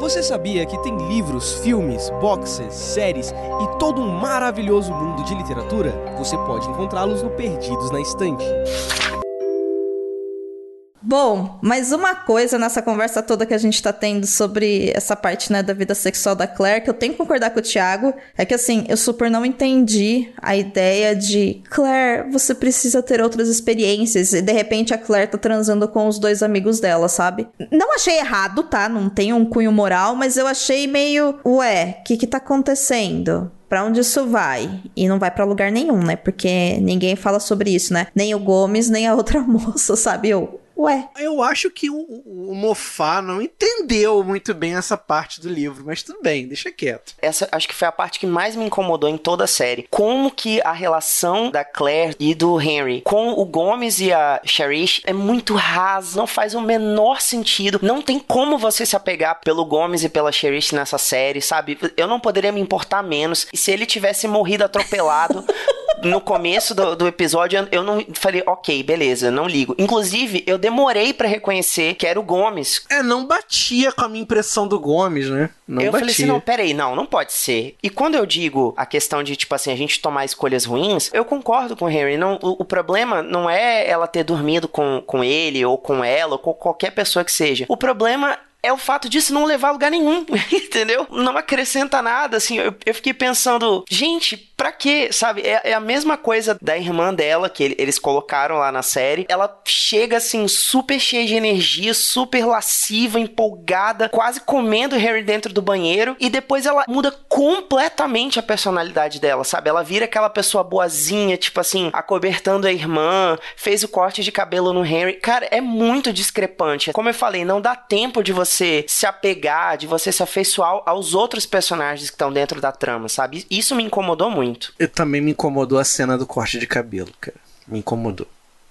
Você sabia que tem livros, filmes, boxes, séries e todo um maravilhoso mundo de literatura? Você pode encontrá-los no Perdidos na Estante. Bom, mas uma coisa nessa conversa toda que a gente tá tendo sobre essa parte, né, da vida sexual da Claire, que eu tenho que concordar com o Thiago, é que assim, eu super não entendi a ideia de Claire, você precisa ter outras experiências, e de repente a Claire tá transando com os dois amigos dela, sabe? Não achei errado, tá? Não tem um cunho moral, mas eu achei meio, ué, o que que tá acontecendo? para onde isso vai? E não vai para lugar nenhum, né? Porque ninguém fala sobre isso, né? Nem o Gomes, nem a outra moça, sabe? Eu, Ué. Eu acho que o, o, Mofá não entendeu muito bem essa parte do livro, mas tudo bem, deixa quieto. Essa acho que foi a parte que mais me incomodou em toda a série. Como que a relação da Claire e do Henry com o Gomes e a Cherish é muito rasa, não faz o menor sentido. Não tem como você se apegar pelo Gomes e pela Cherish nessa série, sabe? Eu não poderia me importar menos. E se ele tivesse morrido atropelado. no começo do, do episódio, eu não falei, ok, beleza, não ligo. Inclusive, eu demorei para reconhecer que era o Gomes. É, não batia com a minha impressão do Gomes, né? Não eu batia. falei assim, não, peraí, não, não pode ser. E quando eu digo a questão de, tipo assim, a gente tomar escolhas ruins, eu concordo com o Harry. Não, o, o problema não é ela ter dormido com, com ele, ou com ela, ou com qualquer pessoa que seja. O problema é o fato disso não levar a lugar nenhum, entendeu? Não acrescenta nada, assim. Eu, eu fiquei pensando, gente, pra quê? Sabe? É, é, a mesma coisa da irmã dela, que ele, eles colocaram lá na série. Ela chega, assim, super cheia de energia, super lasciva, empolgada, quase comendo Harry dentro do banheiro. E depois ela muda completamente a personalidade dela, sabe? Ela vira aquela pessoa boazinha, tipo assim, acobertando a irmã, fez o corte de cabelo no Harry. Cara, é muito discrepante. Como eu falei, não dá tempo de você você se apegar, de você se afeiçoar aos outros personagens que estão dentro da trama, sabe? Isso me incomodou muito. Eu também me incomodou a cena do corte de cabelo, cara. Me incomodou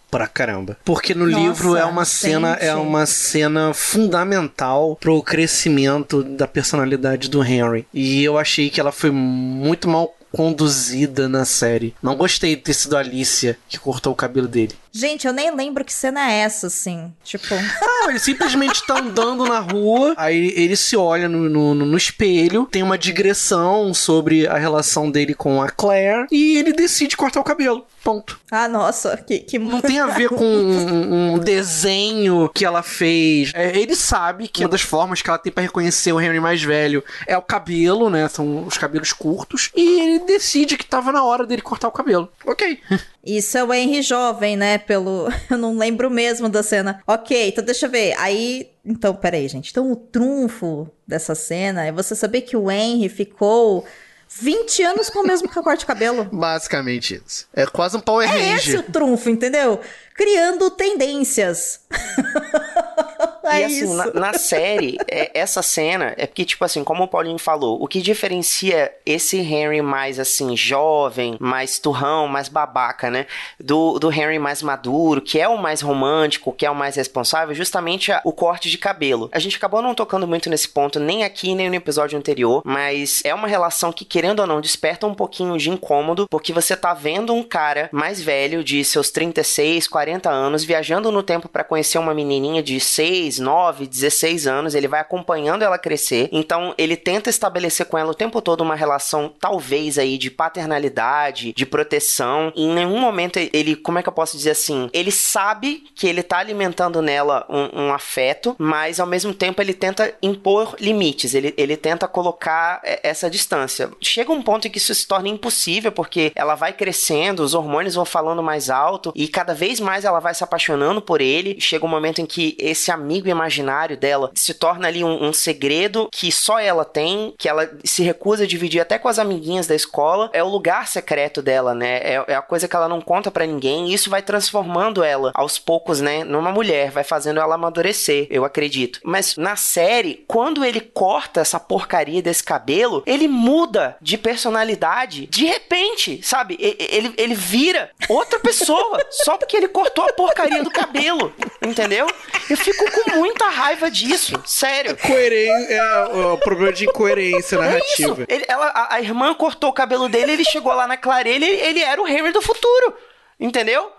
pra caramba. Porque no Nossa, livro é uma cena é uma cena fundamental pro crescimento da personalidade do Henry. E eu achei que ela foi muito mal conduzida na série. Não gostei de ter sido a Alicia que cortou o cabelo dele. Gente, eu nem lembro que cena é essa, assim. Tipo. Ah, ele simplesmente tá andando na rua, aí ele se olha no, no, no, espelho, tem uma digressão sobre a relação dele com a Claire, e ele decide cortar o cabelo. Ponto. Ah, nossa, que. que... Não tem a ver com um, um desenho que ela fez. É, ele sabe que uma das formas que ela tem para reconhecer o Henry mais velho é o cabelo, né? São os cabelos curtos. E ele decide que tava na hora dele cortar o cabelo. Ok. Isso é o Henry jovem, né? Pelo. Eu não lembro mesmo da cena. Ok, então deixa eu ver. Aí. Então, peraí, gente. Então, o trunfo dessa cena é você saber que o Henry ficou 20 anos com o mesmo corte de cabelo. Basicamente isso. É quase um Power é Ranger. É esse o trunfo, entendeu? Criando tendências. É e assim, na, na, série, é, essa cena é porque, tipo assim, como o Paulinho falou, o que diferencia esse Henry mais assim, jovem, mais turrão, mais babaca, né? Do, do Henry mais maduro, que é o mais romântico, que é o mais responsável, justamente a, o corte de cabelo. A gente acabou não tocando muito nesse ponto, nem aqui, nem no episódio anterior, mas é uma relação que, querendo ou não, desperta um pouquinho de incômodo, porque você tá vendo um cara mais velho, de seus 36, 40 anos, viajando no tempo para conhecer uma menininha de 6, 9, 16 anos, ele vai acompanhando ela crescer. Então, ele tenta estabelecer com ela o tempo todo uma relação, talvez aí, de paternalidade, de proteção. E em nenhum momento ele, como é que eu posso dizer assim? Ele sabe que ele tá alimentando nela um, um afeto, mas ao mesmo tempo ele tenta impor limites, ele, ele tenta colocar é, essa distância. Chega um ponto em que isso se torna impossível, porque ela vai crescendo, os hormônios vão falando mais alto e cada vez mais ela vai se apaixonando por ele. Chega um momento em que esse amigo imaginário dela se torna ali um, um, segredo que só ela tem, que ela se recusa a dividir até com as amiguinhas da escola. É o lugar secreto dela, né? É, é a coisa que ela não conta para ninguém. E isso vai transformando ela aos poucos, né? Numa mulher, vai fazendo ela amadurecer, eu acredito. Mas na série, quando ele corta essa porcaria desse cabelo, ele muda de personalidade de repente, sabe? Ele, ele vira outra pessoa só porque ele cortou a porcaria do cabelo, entendeu? Eu fico com muita raiva disso, sério. Coerência, é o, problema de incoerência narrativa. É ele, ela, a, a, irmã cortou o cabelo dele, ele chegou lá na clareira, ele, ele era o Henry do futuro, entendeu?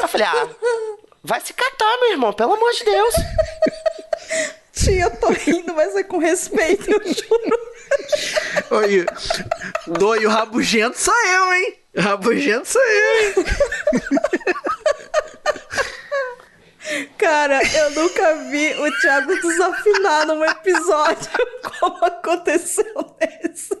Eu falei, ah, vai se catar, meu irmão, pelo amor de Deus. Tia, eu tô rindo, mas é com respeito, eu juro. Oi, doi, o rabugento sou eu, hein? O rabugento sou eu, hein? Cara, eu nunca vi o Thiago desafinar num episódio como aconteceu nesse.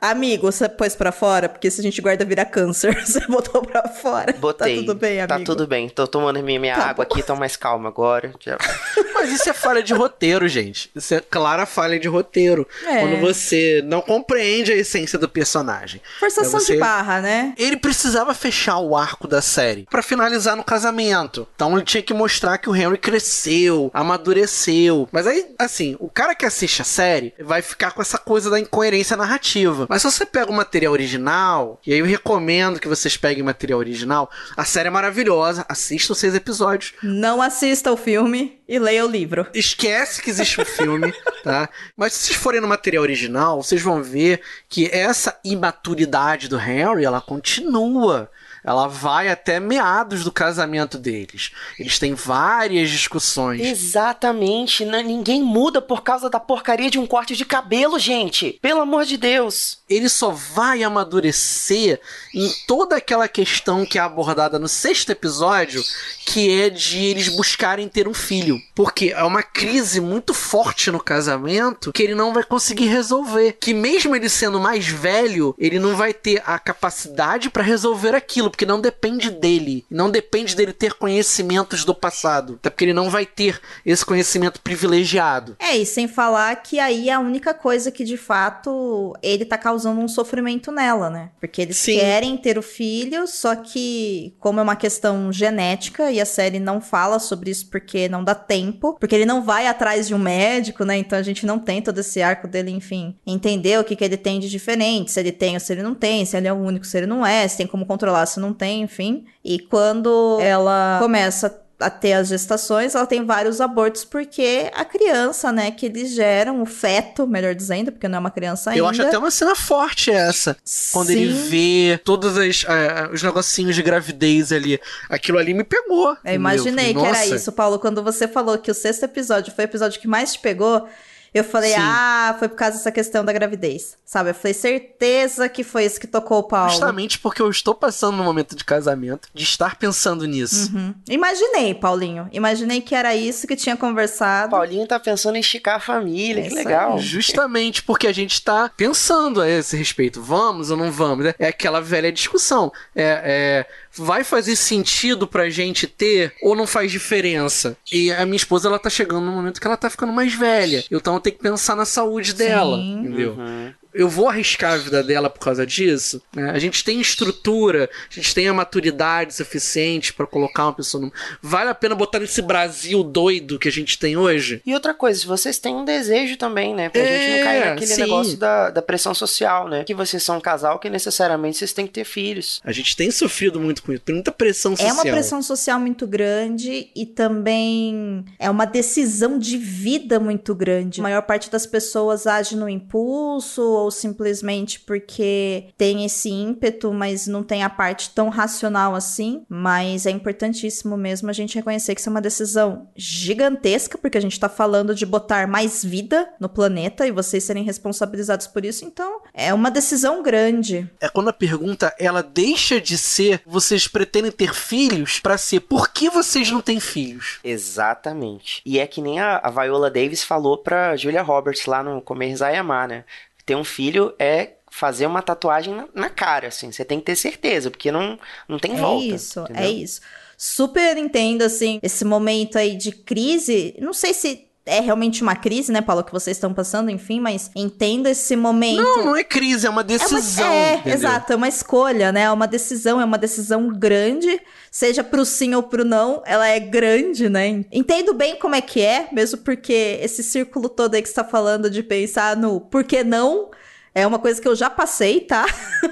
Amigo, você pôs pra fora? Porque se a gente guarda vira câncer. Você botou pra fora. Tá Botei. Tá tudo bem, tá amigo? Tá tudo bem. Tô tomando minha, minha tá água bom. aqui, tô mais calma agora. Mas isso é falha de roteiro, gente. Isso é clara falha de roteiro. É. Quando você não compreende a essência do personagem. Forçação você... de barra, né? Ele precisava fechar o arco da série para finalizar no casamento. Então ele tinha que mostrar que o Henry cresceu, amadureceu. Mas aí, assim, o cara que assiste a série vai ficar com essa coisa da incoerência narrativa. Mas se você pega o material original, e aí eu recomendo que vocês peguem o material original, a série é maravilhosa, assistam seis episódios. Não assista o filme e leia o livro. Esquece que existe um filme, tá? Mas se vocês forem no material original, vocês vão ver que essa imaturidade do Henry, ela continua ela vai até meados do casamento deles. Eles têm várias discussões. Exatamente. Não, ninguém muda por causa da porcaria de um corte de cabelo, gente. Pelo amor de Deus. Ele só vai amadurecer em toda aquela questão que é abordada no sexto episódio, que é de eles buscarem ter um filho. Porque é uma crise muito forte no casamento que ele não vai conseguir resolver. Que mesmo ele sendo mais velho, ele não vai ter a capacidade para resolver aquilo porque não depende dele. Não depende dele ter conhecimentos do passado. Até porque ele não vai ter esse conhecimento privilegiado. É, e sem falar que aí é a única coisa que de fato ele tá causando um sofrimento nela, né? Porque eles Sim. querem ter o filho, só que, como é uma questão genética e a série não fala sobre isso porque não dá tempo, porque ele não vai atrás de um médico, né? Então a gente não tem todo esse arco dele, enfim, entender o que, que ele tem de diferente, se ele tem ou se ele não tem, se ele é o único, se ele não é, se tem como controlar, se não não tem, enfim. E quando ela começa a ter as gestações, ela tem vários abortos porque a criança, né, que eles geram, o feto, melhor dizendo, porque não é uma criança ainda. Eu acho até uma cena forte essa. Sim. Quando ele vê todos as, uh, os negocinhos de gravidez ali. Aquilo ali me pegou. Eu imaginei que era isso, Paulo. Quando você falou que o sexto episódio foi o episódio que mais te pegou, eu falei, Sim. ah, foi por causa dessa questão da gravidez. Sabe? Eu falei, certeza que foi isso que tocou o Paulo. Justamente porque eu estou passando no momento de casamento, de estar pensando nisso. Uhum. Imaginei, Paulinho. Imaginei que era isso que tinha conversado. Paulinho tá pensando em esticar a família, é que legal. Aí. Justamente porque a gente tá pensando a esse respeito. Vamos ou não vamos? É aquela velha discussão. É, é vai fazer sentido pra gente ter ou não faz diferença? E a minha esposa, ela tá chegando no momento que ela tá ficando mais velha. Então eu tenho que pensar na saúde dela, Sim. entendeu? Uhum eu vou arriscar a vida dela por causa disso. Né? A gente tem estrutura, a gente tem a maturidade suficiente para colocar uma pessoa no. Vale a pena botar nesse Brasil doido que a gente tem hoje? E outra coisa, vocês têm um desejo também, né? Pra é, gente não cair naquele sim. negócio da, da pressão social, né? Que vocês são um casal que necessariamente vocês têm que ter filhos. A gente tem sofrido muito com isso, tem muita pressão social. É uma pressão social muito grande e também é uma decisão de vida muito grande. A maior parte das pessoas age no impulso ou simplesmente porque tem esse ímpeto, mas não tem a parte tão racional assim. Mas é importantíssimo mesmo a gente reconhecer que isso é uma decisão gigantesca, porque a gente tá falando de botar mais vida no planeta e vocês serem responsabilizados por isso. Então, é uma decisão grande. É quando a pergunta ela deixa de ser vocês pretendem ter filhos para ser por que vocês não têm filhos? Exatamente. E é que nem a, a Viola Davis falou pra Julia Roberts lá no Comer Zayamar, né? Ter um filho é fazer uma tatuagem na, na, cara, assim. Você tem que ter certeza, porque não, não tem é volta. É isso, entendeu? é isso. Super entendo, assim, esse momento aí de crise. Não sei se é realmente uma crise, né, Paulo, que vocês estão passando, enfim, mas entendo esse momento. Não, não é crise, é uma decisão. É, uma, é exato, é uma escolha, né? É uma decisão, é uma decisão grande, seja pro sim ou pro não, ela é grande, né? Entendo bem como é que é, mesmo porque esse círculo todo aí que você tá falando de pensar no por que não é uma coisa que eu já passei, tá?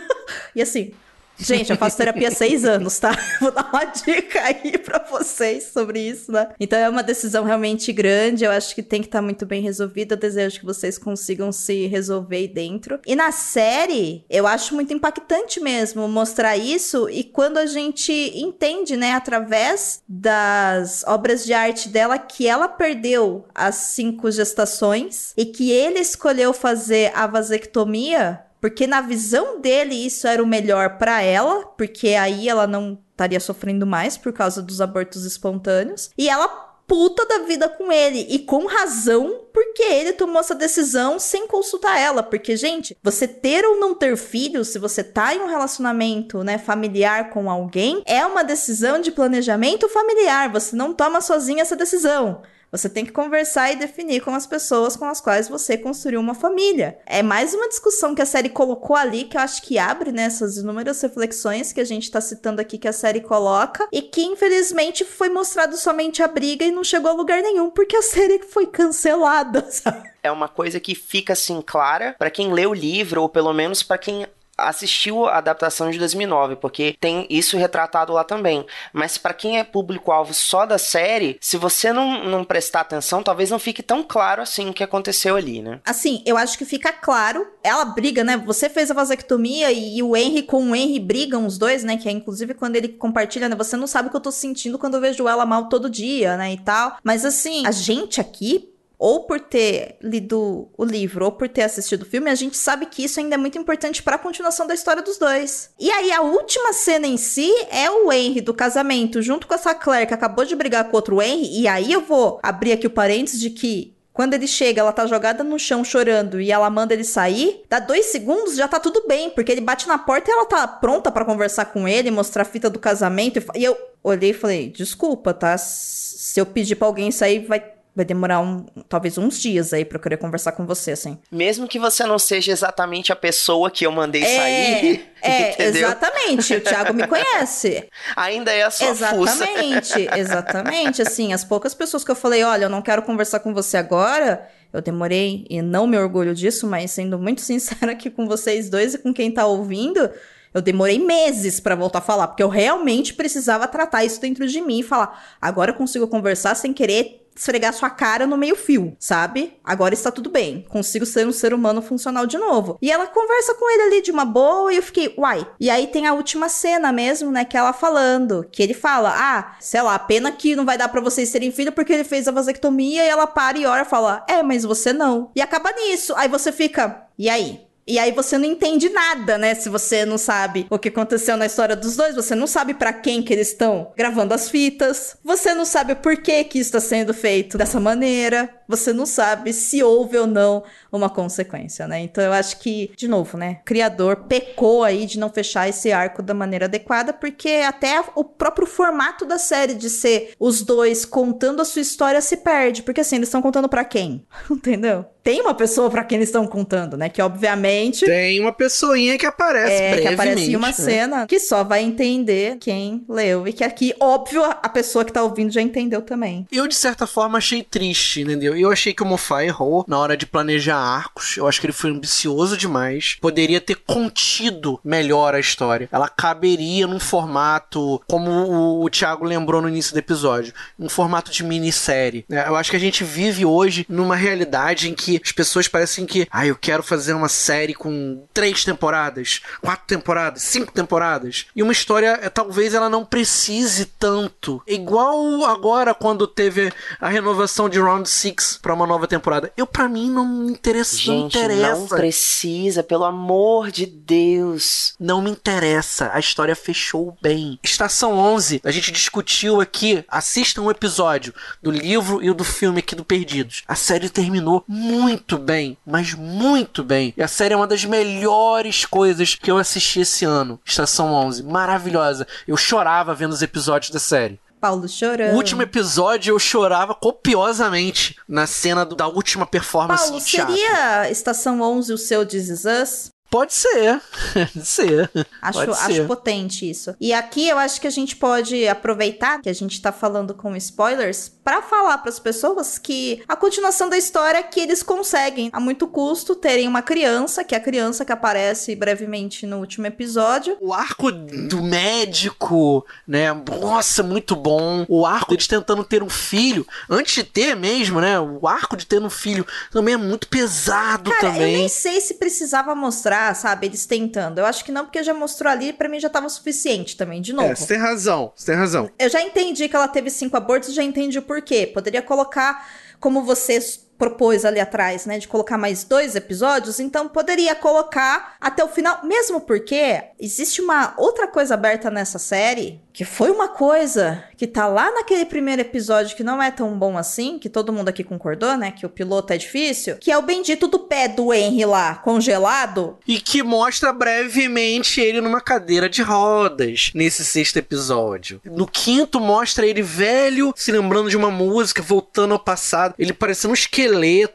e assim, Gente, eu faço terapia há seis anos, tá? Vou dar uma dica aí pra vocês sobre isso, né? Então é uma decisão realmente grande, eu acho que tem que estar tá muito bem resolvida. Eu desejo que vocês consigam se resolver aí dentro. E na série, eu acho muito impactante mesmo mostrar isso. E quando a gente entende, né, através das obras de arte dela, que ela perdeu as cinco gestações e que ele escolheu fazer a vasectomia porque na visão dele isso era o melhor para ela, porque aí ela não estaria sofrendo mais por causa dos abortos espontâneos. E ela puta da vida com ele. E com razão, porque ele tomou essa decisão sem consultar ela. Porque, gente, você ter ou não ter filhos, se você tá em um relacionamento, né, familiar com alguém, é uma decisão de planejamento familiar. Você não toma sozinho essa decisão. Você tem que conversar e definir com as pessoas com as quais você construiu uma família. É mais uma discussão que a série colocou ali, que eu acho que abre nessas né, inúmeras reflexões que a gente tá citando aqui que a série coloca, e que infelizmente foi mostrado somente a briga e não chegou a lugar nenhum, porque a série foi cancelada, sabe? É uma coisa que fica assim clara para quem lê o livro, ou pelo menos para quem assistiu a adaptação de 2009, porque tem isso retratado lá também. Mas para quem é público-alvo só da série, se você não, não prestar atenção, talvez não fique tão claro assim o que aconteceu ali, né? Assim, eu acho que fica claro. Ela briga, né? Você fez a vasectomia e, e o Henry com o Henry brigam os dois, né? Que é inclusive quando ele compartilha, né? Você não sabe o que eu tô sentindo quando eu vejo ela mal todo dia, né? E tal. Mas assim, a gente aqui ou por ter lido o livro ou por ter assistido o filme, a gente sabe que isso ainda é muito importante para a continuação da história dos dois. E aí a última cena em si é o Henry do casamento junto com essa Claire que acabou de brigar com outro Henry, e aí eu vou abrir aqui o parênteses de que quando ele chega, ela tá jogada no chão chorando e ela manda ele sair. Dá dois segundos, já tá tudo bem, porque ele bate na porta e ela tá pronta para conversar com ele, mostrar a fita do casamento. E eu olhei e falei: desculpa, tá? Se eu pedir pra alguém sair, vai vai demorar um, talvez uns dias aí pra eu querer conversar com você, assim. Mesmo que você não seja exatamente a pessoa que eu mandei é, sair. É, exatamente. O Thiago me conhece. Ainda é a sua Exatamente, fuça. exatamente. Assim, as poucas pessoas que eu falei, olha, eu não quero conversar com você agora. Eu demorei, e não me orgulho disso, mas sendo muito sincera aqui com vocês dois e com quem tá ouvindo, eu demorei meses para voltar a falar, porque eu realmente precisava tratar isso dentro de mim e falar, agora eu consigo conversar sem querer esfregar sua cara no meio-fio, sabe? Agora está tudo bem. Consigo ser um ser humano funcional de novo. E ela conversa com ele ali de uma boa e eu fiquei, uai. E aí tem a última cena mesmo, né? Que ela falando. Que ele fala, ah, sei lá, pena que não vai dar para vocês serem filho porque ele fez a vasectomia e ela para e ora e fala, é, mas você não. E acaba nisso. Aí você fica, e aí? E aí você não entende nada, né? Se você não sabe o que aconteceu na história dos dois, você não sabe para quem que eles estão gravando as fitas. Você não sabe por que que está sendo feito dessa maneira. Você não sabe se houve ou não uma consequência, né? Então eu acho que, de novo, né? O criador pecou aí de não fechar esse arco da maneira adequada, porque até o próprio formato da série de ser os dois contando a sua história se perde, porque assim, eles estão contando para quem? Entendeu? Tem uma pessoa para quem eles estão contando, né? Que obviamente tem uma pessoinha que aparece é, que aparece em uma né? cena que só vai entender quem leu e que aqui, óbvio, a pessoa que tá ouvindo já entendeu também. Eu de certa forma achei triste, entendeu? Eu achei que o Moffat errou na hora de planejar arcos. Eu acho que ele foi ambicioso demais. Poderia ter contido melhor a história. Ela caberia num formato, como o, Thiago lembrou no início do episódio, um formato de minissérie. É, eu acho que a gente vive hoje numa realidade em que as pessoas parecem que, ah, eu quero fazer uma série com três temporadas, quatro temporadas, cinco temporadas. E uma história, é, talvez ela não precise tanto. Igual agora quando teve a renovação de Round 6 para uma nova temporada. Eu, para mim, não me interessa. Gente, não, interessa. não precisa, pelo amor de Deus. Não me interessa. A história fechou bem. Estação 11, a gente discutiu aqui. Assistam um episódio do livro e o do filme aqui do Perdidos. A série terminou muito bem, mas muito bem. E a série é uma das melhores coisas que eu assisti esse ano. Estação 11, maravilhosa. Eu chorava vendo os episódios da série. Paulo chorando. O último episódio eu chorava copiosamente na cena do, da última performance. Paulo, seria Estação 11 o seu This Is Us? Pode ser, pode ser. Acho, pode acho ser. potente isso. E aqui eu acho que a gente pode aproveitar que a gente tá falando com spoilers para falar para as pessoas que a continuação da história é que eles conseguem, a muito custo, terem uma criança, que é a criança que aparece brevemente no último episódio. O arco do médico, né? Nossa, muito bom. O arco deles tentando ter um filho, antes de ter mesmo, né? O arco de ter um filho também é muito pesado Cara, também. eu nem sei se precisava mostrar, sabe? Eles tentando. Eu acho que não, porque já mostrou ali, para mim já tava suficiente também, de novo. É, você tem razão, você tem razão. Eu já entendi que ela teve cinco abortos, já entendi o porquê. Poderia colocar como vocês propôs ali atrás, né, de colocar mais dois episódios, então poderia colocar até o final, mesmo porque existe uma outra coisa aberta nessa série, que foi uma coisa que tá lá naquele primeiro episódio que não é tão bom assim, que todo mundo aqui concordou, né, que o piloto é difícil, que é o bendito do pé do Henry lá, congelado. E que mostra brevemente ele numa cadeira de rodas nesse sexto episódio. No quinto mostra ele velho, se lembrando de uma música, voltando ao passado, ele parecendo um esqueleto,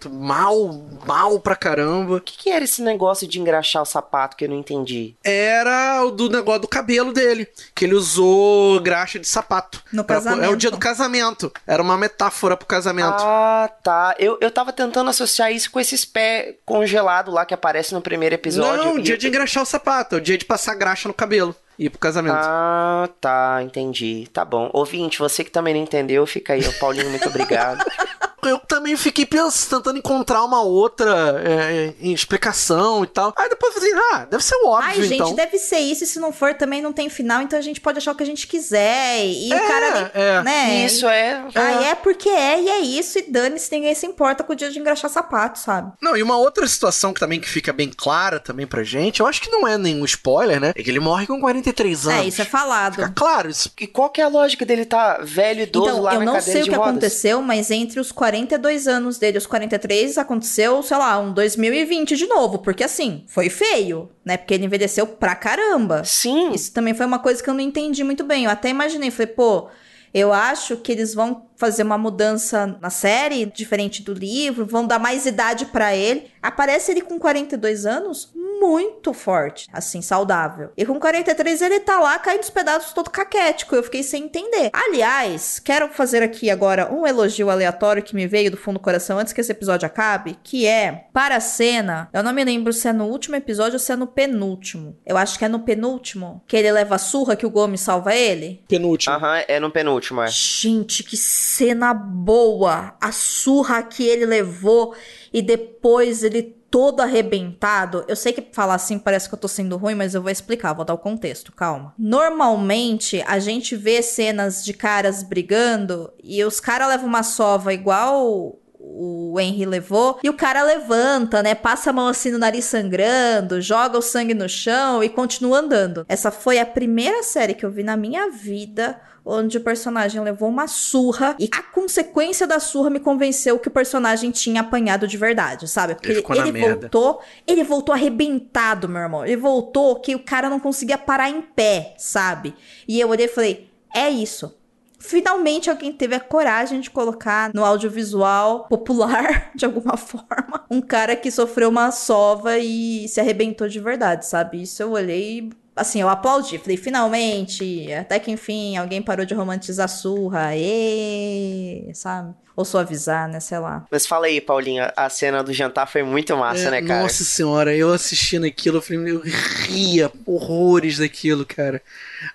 mal, mal pra caramba. O que, que era esse negócio de engraxar o sapato que eu não entendi? Era o do negócio do cabelo dele, que ele usou graxa de sapato. No Pra- casamento. É o dia do casamento. Era uma metáfora pro casamento. Ah, tá. Eu, eu tava tentando associar isso com esses pés congelados lá que aparece no primeiro episódio. Não, o dia eu- de engraxar o sapato, é o dia de passar graxa no cabelo e ir pro casamento. Ah, tá, entendi. Tá bom. Ouvinte, você que também não entendeu, fica aí. Ô, Paulinho, muito obrigado. Eu também fiquei pensando, tentando encontrar uma outra é, é, explicação e tal. Aí depois eu falei, ah, deve ser óbvio, Ai, gente, então. deve ser isso, e se não for também não tem final, então a gente pode achar o que a gente quiser, e É, o cara nem, é. né? Isso é. Ah, é porque é, e é isso, e dane-se, ninguém se importa com o dia de engraxar sapato, sabe? Não, e uma outra situação que também que fica bem clara também pra gente, eu acho que não é nenhum spoiler, né? É que ele morre com 43 anos. É, isso é falado. Fica claro isso. E qual que é a lógica dele tá velho, idoso Então, lá eu na não sei o que rodas? aconteceu, mas entre os 42 anos dele e os 43 aconteceu, sei lá, um 2020 de novo, porque assim, foi feio, né? Porque ele envelheceu pra caramba. Sim. Isso também foi uma coisa que eu não entendi muito bem. Eu até imaginei, falei, pô, eu acho que eles vão fazer uma mudança na série, diferente do livro, vão dar mais idade pra ele. Aparece ele com 42 anos, muito forte, assim, saudável. E com 43 ele tá lá caindo os pedaços todo caquético. Eu fiquei sem entender. Aliás, quero fazer aqui agora um elogio aleatório que me veio do fundo do coração antes que esse episódio acabe, que é para a cena. Eu não me lembro se é no último episódio ou se é no penúltimo. Eu acho que é no penúltimo, que ele leva a surra que o Gomes salva ele. Penúltimo. Aham, é no penúltimo, é. Gente, que cena boa! A surra que ele levou e depois ele todo arrebentado. Eu sei que falar assim parece que eu tô sendo ruim, mas eu vou explicar, vou dar o contexto, calma. Normalmente a gente vê cenas de caras brigando e os caras levam uma sova igual o Henry levou, e o cara levanta, né? Passa a mão assim no nariz sangrando, joga o sangue no chão e continua andando. Essa foi a primeira série que eu vi na minha vida onde o personagem levou uma surra e a consequência da surra me convenceu que o personagem tinha apanhado de verdade, sabe? Porque Ele ele, ele merda. voltou, ele voltou arrebentado, meu irmão. Ele voltou que o cara não conseguia parar em pé, sabe? E eu olhei e falei: "É isso. Finalmente alguém teve a coragem de colocar no audiovisual popular, de alguma forma, um cara que sofreu uma sova e se arrebentou de verdade, sabe? Isso eu olhei assim, eu aplaudi. Falei, finalmente, até que enfim, alguém parou de romantizar surra. E, sabe? Ou suavizar, né? Sei lá. Mas fala aí, Paulinha, a cena do jantar foi muito massa, É, né, cara? Nossa senhora, eu assistindo aquilo, eu, falei, eu ria horrores daquilo, cara.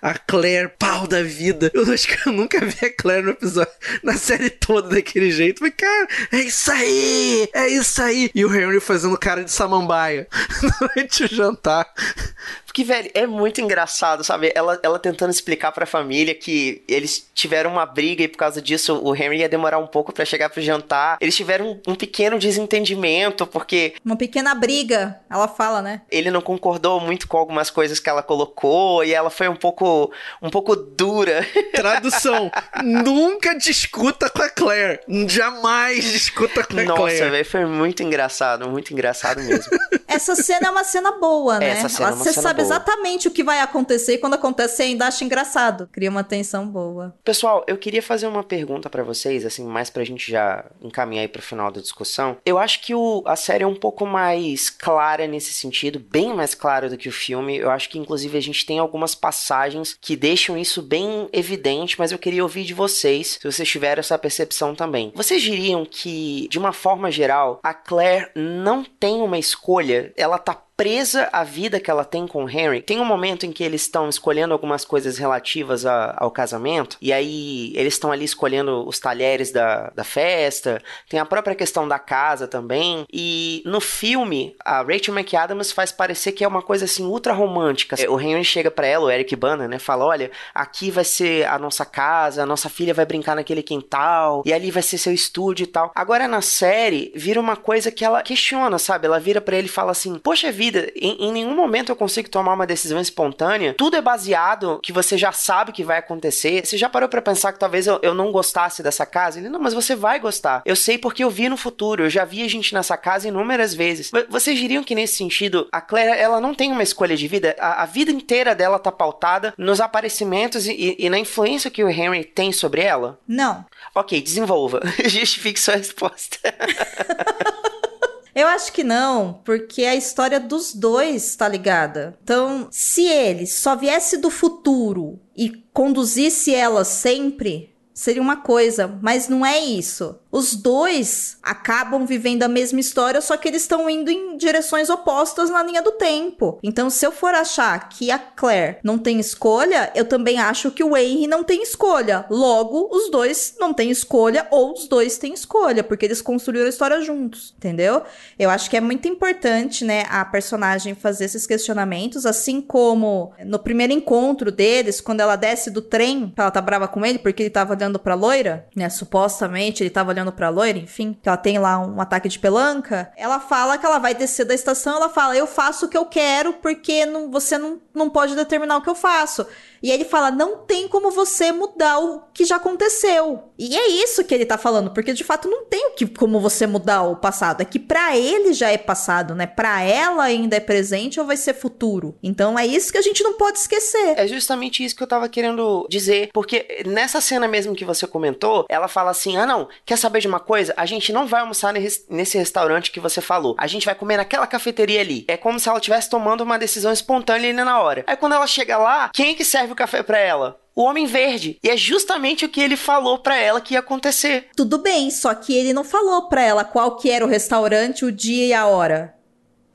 A Claire, pau da vida. Eu acho que eu nunca vi a Claire no episódio, na série toda daquele jeito. Falei, cara, é isso aí, é isso aí. E o Henry fazendo cara de samambaia durante o jantar. Porque, velho, é muito engraçado, sabe? Ela, ela tentando explicar pra família que eles tiveram uma briga e por causa disso o Henry ia demorar um pouco pra chegar pro jantar. Eles tiveram um, um pequeno desentendimento, porque Uma pequena briga, ela fala, né? ele não concordou muito com algumas coisas que ela colocou e ela foi um pouco, um pouco dura. Tradução: nunca discuta com a Claire. Jamais discuta com a Nossa, Claire. velho, foi muito engraçado, muito engraçado mesmo. Essa cena é uma cena boa, né? Essa cena é uma Você cena sabe boa. exatamente o que vai acontecer e quando acontece você ainda acha engraçado. Cria uma tensão boa. Pessoal, eu queria fazer uma pergunta pra vocês, assim, mais pra gente já encaminhar aí pro final da discussão. Eu acho que o, a série é um pouco mais clara nesse sentido, bem mais clara do que o filme. Eu acho que, inclusive, a gente tem algumas passagens que deixam isso bem evidente, mas eu queria ouvir de vocês, se vocês tiveram essa percepção também. Vocês diriam que, de uma forma geral, a Claire não tem uma escolha? Ela tá presa à vida que ela tem com o Henry. Tem um momento em que eles estão escolhendo algumas coisas relativas a, ao casamento, e aí eles estão ali escolhendo os talheres da, da festa, tem a própria questão da casa também, e no filme, a Rachel McAdams faz parecer que é uma coisa assim ultra romântica. O Henry chega para ela, o Eric Bana, né, fala: Olha, aqui vai ser a nossa casa, a nossa filha vai brincar naquele quintal, e ali vai ser seu estúdio e tal. Agora na série, vira uma coisa que ela questiona, sabe? Ela vira para ele e fala assim: Poxa vida, em, em nenhum momento eu consigo tomar uma decisão espontânea. Tudo é baseado que você já sabe que vai acontecer. Você já parou para pensar que talvez eu, eu não gostasse dessa casa? Ele, não, mas você vai gostar. Eu sei porque eu vi no futuro. Eu já vi a gente nessa casa inúmeras vezes. Vocês diriam que nesse sentido, a Claire, ela não tem uma escolha de vida? A, a vida inteira dela tá pautada nos aparecimentos e, e, e na influência que o Henry tem sobre ela? Não. Ok, desenvolva. Justifique sua resposta. Eu acho que não, porque a história dos dois tá ligada. Então, se ele só viesse do futuro e conduzisse ela sempre, seria uma coisa, mas não é isso. Os dois acabam vivendo a mesma história, só que eles estão indo em direções opostas na linha do tempo. Então, se eu for achar que a Claire não tem escolha, eu também acho que o Henry não tem escolha. Logo, os dois não têm escolha ou os dois têm escolha, porque eles construíram a história juntos, entendeu? Eu acho que é muito importante, né, a personagem fazer esses questionamentos, assim como no primeiro encontro deles, quando ela desce do trem, ela tá brava com ele porque ele tava olhando pra loira, né? Supostamente ele tava olhando pra loira, enfim, que ela tem lá um ataque de pelanca, ela fala que ela vai descer da estação, ela fala, eu faço o que eu quero porque não, você não, não pode determinar o que eu faço. E ele fala: não tem como você mudar o que já aconteceu. E é isso que ele tá falando, porque de fato não tem como você mudar o passado. É que para ele já é passado, né? Para ela ainda é presente ou vai ser futuro. Então é isso que a gente não pode esquecer. É justamente isso que eu tava querendo dizer, porque nessa cena mesmo que você comentou, ela fala assim: ah, não, quer saber de uma coisa? A gente não vai almoçar nesse restaurante que você falou. A gente vai comer naquela cafeteria ali. É como se ela estivesse tomando uma decisão espontânea ali na hora. Aí quando ela chega lá, quem é que serve serve o café para ela? O Homem Verde. E é justamente o que ele falou para ela que ia acontecer. Tudo bem, só que ele não falou para ela qual que era o restaurante, o dia e a hora.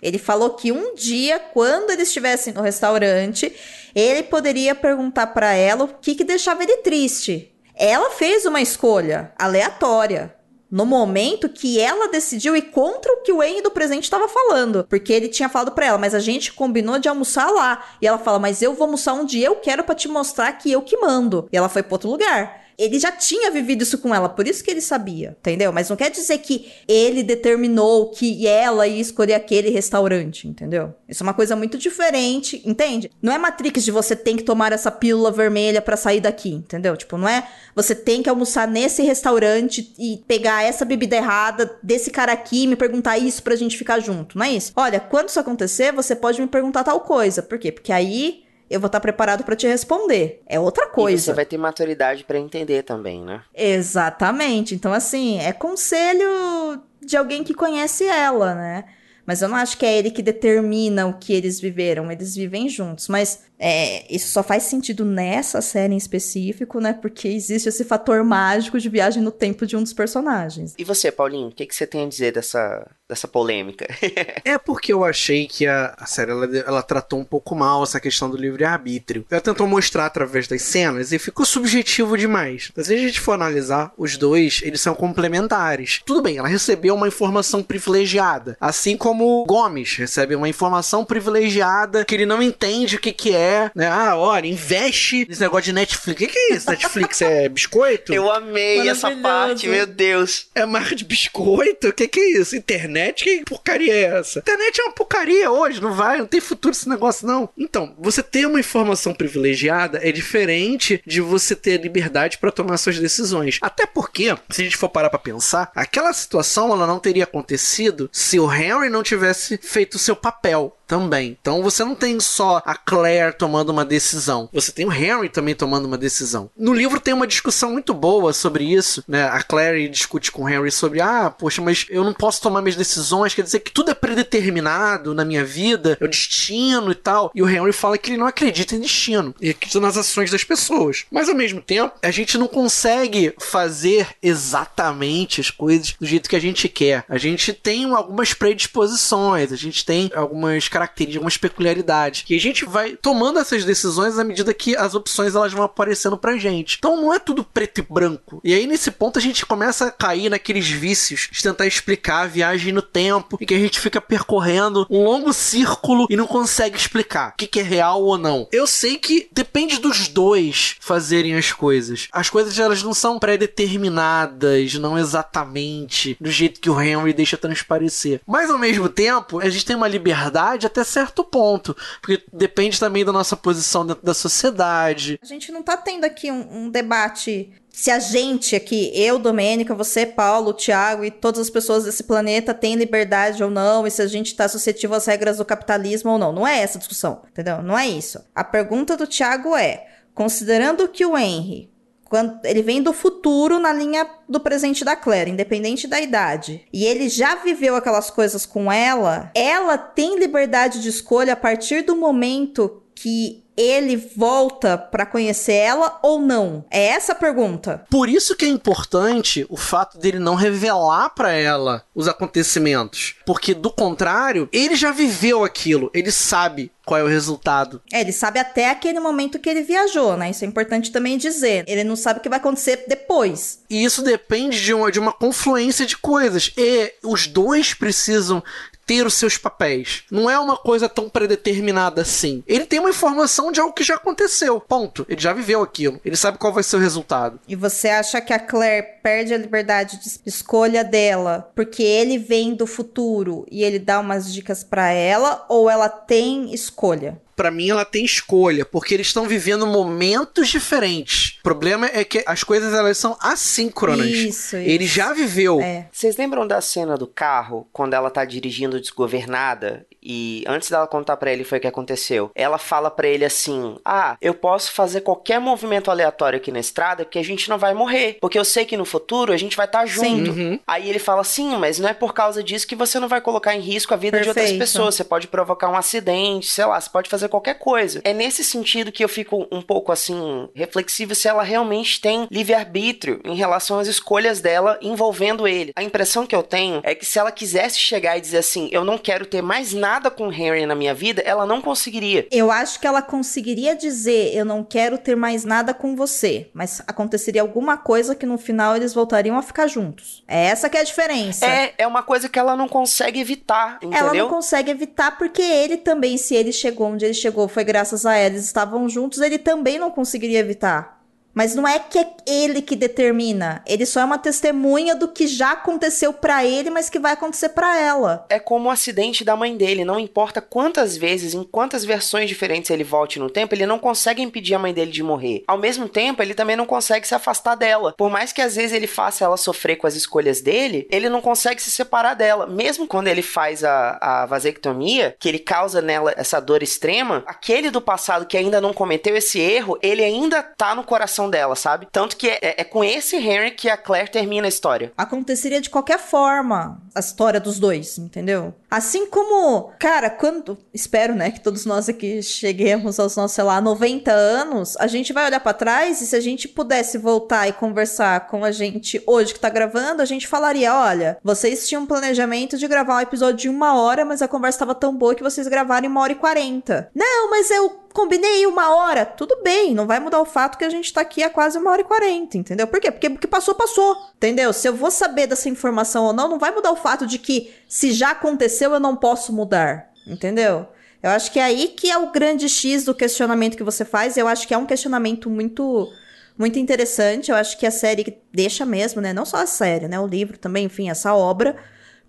Ele falou que um dia, quando eles estivessem no restaurante, ele poderia perguntar para ela o que, que deixava ele triste. Ela fez uma escolha aleatória no momento que ela decidiu ir contra o que o Henry do presente estava falando. Porque ele tinha falado para ela, mas a gente combinou de almoçar lá. E ela fala, mas eu vou almoçar onde eu quero para te mostrar que eu que mando. E ela foi para outro lugar ele já tinha vivido isso com ela, por isso que ele sabia, entendeu? Mas não quer dizer que ele determinou que ela ia escolher aquele restaurante, entendeu? Isso é uma coisa muito diferente, entende? Não é Matrix de você tem que tomar essa pílula vermelha para sair daqui, entendeu? Tipo, não é você tem que almoçar nesse restaurante e pegar essa bebida errada desse cara aqui e me perguntar isso pra gente ficar junto, não é isso? Olha, quando isso acontecer, você pode me perguntar tal coisa. Por quê? Porque aí eu vou estar preparado para te responder. É outra coisa. E você vai ter maturidade para entender também, né? Exatamente. Então, assim, é conselho de alguém que conhece ela, né? Mas eu não acho que é ele que determina o que eles viveram. Eles vivem juntos. Mas é, isso só faz sentido nessa série em específico, né? Porque existe esse fator mágico de viagem no tempo de um dos personagens. E você, Paulinho, o que, que você tem a dizer dessa, dessa polêmica? é porque eu achei que a, a série ela, ela tratou um pouco mal essa questão do livre-arbítrio. Ela tentou mostrar através das cenas e ficou subjetivo demais. Mas se a gente for analisar, os dois, eles são complementares. Tudo bem, ela recebeu uma informação privilegiada. Assim como Gomes recebe uma informação privilegiada que ele não entende o que, que é né? Ah, olha, investe nesse negócio de Netflix. O que, que é isso? Netflix é biscoito? Eu amei essa parte, meu Deus. É marca de biscoito? O que, que é isso? Internet? Que porcaria é essa? Internet é uma porcaria hoje, não vai, não tem futuro esse negócio, não. Então, você ter uma informação privilegiada é diferente de você ter liberdade para tomar suas decisões. Até porque, se a gente for parar pra pensar, aquela situação ela não teria acontecido se o Henry não tivesse feito o seu papel também. Então você não tem só a Claire tomando uma decisão, você tem o Henry também tomando uma decisão. No livro tem uma discussão muito boa sobre isso, né? A Claire discute com o Henry sobre, ah, poxa, mas eu não posso tomar minhas decisões, quer dizer que tudo é predeterminado na minha vida, é o destino e tal. E o Henry fala que ele não acredita em destino, e acredita nas ações das pessoas. Mas ao mesmo tempo, a gente não consegue fazer exatamente as coisas do jeito que a gente quer. A gente tem algumas predisposições, a gente tem algumas características características, algumas peculiaridades. E a gente vai tomando essas decisões à medida que as opções elas vão aparecendo pra gente. Então não é tudo preto e branco. E aí nesse ponto a gente começa a cair naqueles vícios de tentar explicar a viagem no tempo e que a gente fica percorrendo um longo círculo e não consegue explicar o que, que é real ou não. Eu sei que depende dos dois fazerem as coisas. As coisas elas não são pré-determinadas, não exatamente do jeito que o Henry deixa transparecer. Mas ao mesmo tempo, a gente tem uma liberdade até certo ponto, porque depende também da nossa posição dentro da sociedade. A gente não tá tendo aqui um, um debate se a gente aqui, eu, Domênica, você, Paulo, Thiago e todas as pessoas desse planeta têm liberdade ou não, e se a gente está suscetível às regras do capitalismo ou não. Não é essa a discussão, entendeu? Não é isso. A pergunta do Thiago é: considerando que o Henry, quando ele vem do futuro na linha do presente da Claire, independente da idade, e ele já viveu aquelas coisas com ela, ela tem liberdade de escolha a partir do momento que ele volta para conhecer ela ou não? É essa a pergunta. Por isso que é importante o fato dele não revelar para ela os acontecimentos, porque do contrário, ele já viveu aquilo, ele sabe qual é o resultado. É, ele sabe até aquele momento que ele viajou, né? Isso é importante também dizer. Ele não sabe o que vai acontecer depois. E isso depende de uma, de uma confluência de coisas. E os dois precisam ter os seus papéis. Não é uma coisa tão predeterminada assim. Ele tem uma informação de algo que já aconteceu. Ponto. Ele já viveu aquilo. Ele sabe qual vai ser o resultado. E você acha que a Claire perde a liberdade de escolha dela porque ele vem do futuro e ele dá umas dicas para ela ou ela tem escolha? para mim ela tem escolha, porque eles estão vivendo momentos diferentes. O problema é que as coisas elas são assíncronas. Isso, isso. Ele já viveu. É. Vocês lembram da cena do carro quando ela tá dirigindo desgovernada e antes dela contar para ele foi o que aconteceu. Ela fala para ele assim: "Ah, eu posso fazer qualquer movimento aleatório aqui na estrada porque a gente não vai morrer, porque eu sei que no futuro a gente vai estar tá junto". Uhum. Aí ele fala assim: "Mas não é por causa disso que você não vai colocar em risco a vida Perfeito. de outras pessoas. Você pode provocar um acidente, sei lá, você pode fazer qualquer coisa". É nesse sentido que eu fico um pouco assim reflexivo se ela realmente tem livre-arbítrio em relação às escolhas dela envolvendo ele. A impressão que eu tenho é que se ela quisesse chegar e dizer assim: "Eu não quero ter mais nada com Henry na minha vida, ela não conseguiria. Eu acho que ela conseguiria dizer: Eu não quero ter mais nada com você. Mas aconteceria alguma coisa que no final eles voltariam a ficar juntos. É essa que é a diferença. É, é uma coisa que ela não consegue evitar, entendeu? Ela não consegue evitar porque ele também, se ele chegou onde ele chegou, foi graças a ela, eles estavam juntos, ele também não conseguiria evitar. Mas não é que é ele que determina. Ele só é uma testemunha do que já aconteceu para ele, mas que vai acontecer para ela. É como o acidente da mãe dele. Não importa quantas vezes, em quantas versões diferentes ele volte no tempo, ele não consegue impedir a mãe dele de morrer. Ao mesmo tempo, ele também não consegue se afastar dela. Por mais que às vezes ele faça ela sofrer com as escolhas dele, ele não consegue se separar dela. Mesmo quando ele faz a, a vasectomia, que ele causa nela essa dor extrema, aquele do passado que ainda não cometeu esse erro, ele ainda tá no coração dela, sabe? Tanto que é, é, com esse Henry que a Claire termina a história. Aconteceria de qualquer forma a história dos dois, entendeu? Assim como, cara, quando. Espero, né, que todos nós aqui cheguemos aos nossos, sei lá, 90 anos, a gente vai olhar para trás e se a gente pudesse voltar e conversar com a gente hoje que tá gravando, a gente falaria: olha, vocês tinham um planejamento de gravar um episódio de uma hora, mas a conversa tava tão boa que vocês gravaram em uma hora e quarenta. Não, mas eu combinei uma hora. Tudo bem, não vai mudar o fato que a gente tá aqui há quase uma hora e quarenta, entendeu? Por quê? Porque o que passou, passou, entendeu? Se eu vou saber dessa informação ou não, não vai mudar o fato de que se já aconteceu, eu não posso mudar, entendeu? Eu acho que é aí que é o grande X do questionamento que você faz. Eu acho que é um questionamento muito muito interessante. Eu acho que a série deixa mesmo, né? Não só a série, né? O livro também, enfim, essa obra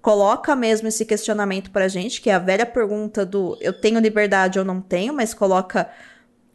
coloca mesmo esse questionamento pra gente, que é a velha pergunta do eu tenho liberdade ou não tenho, mas coloca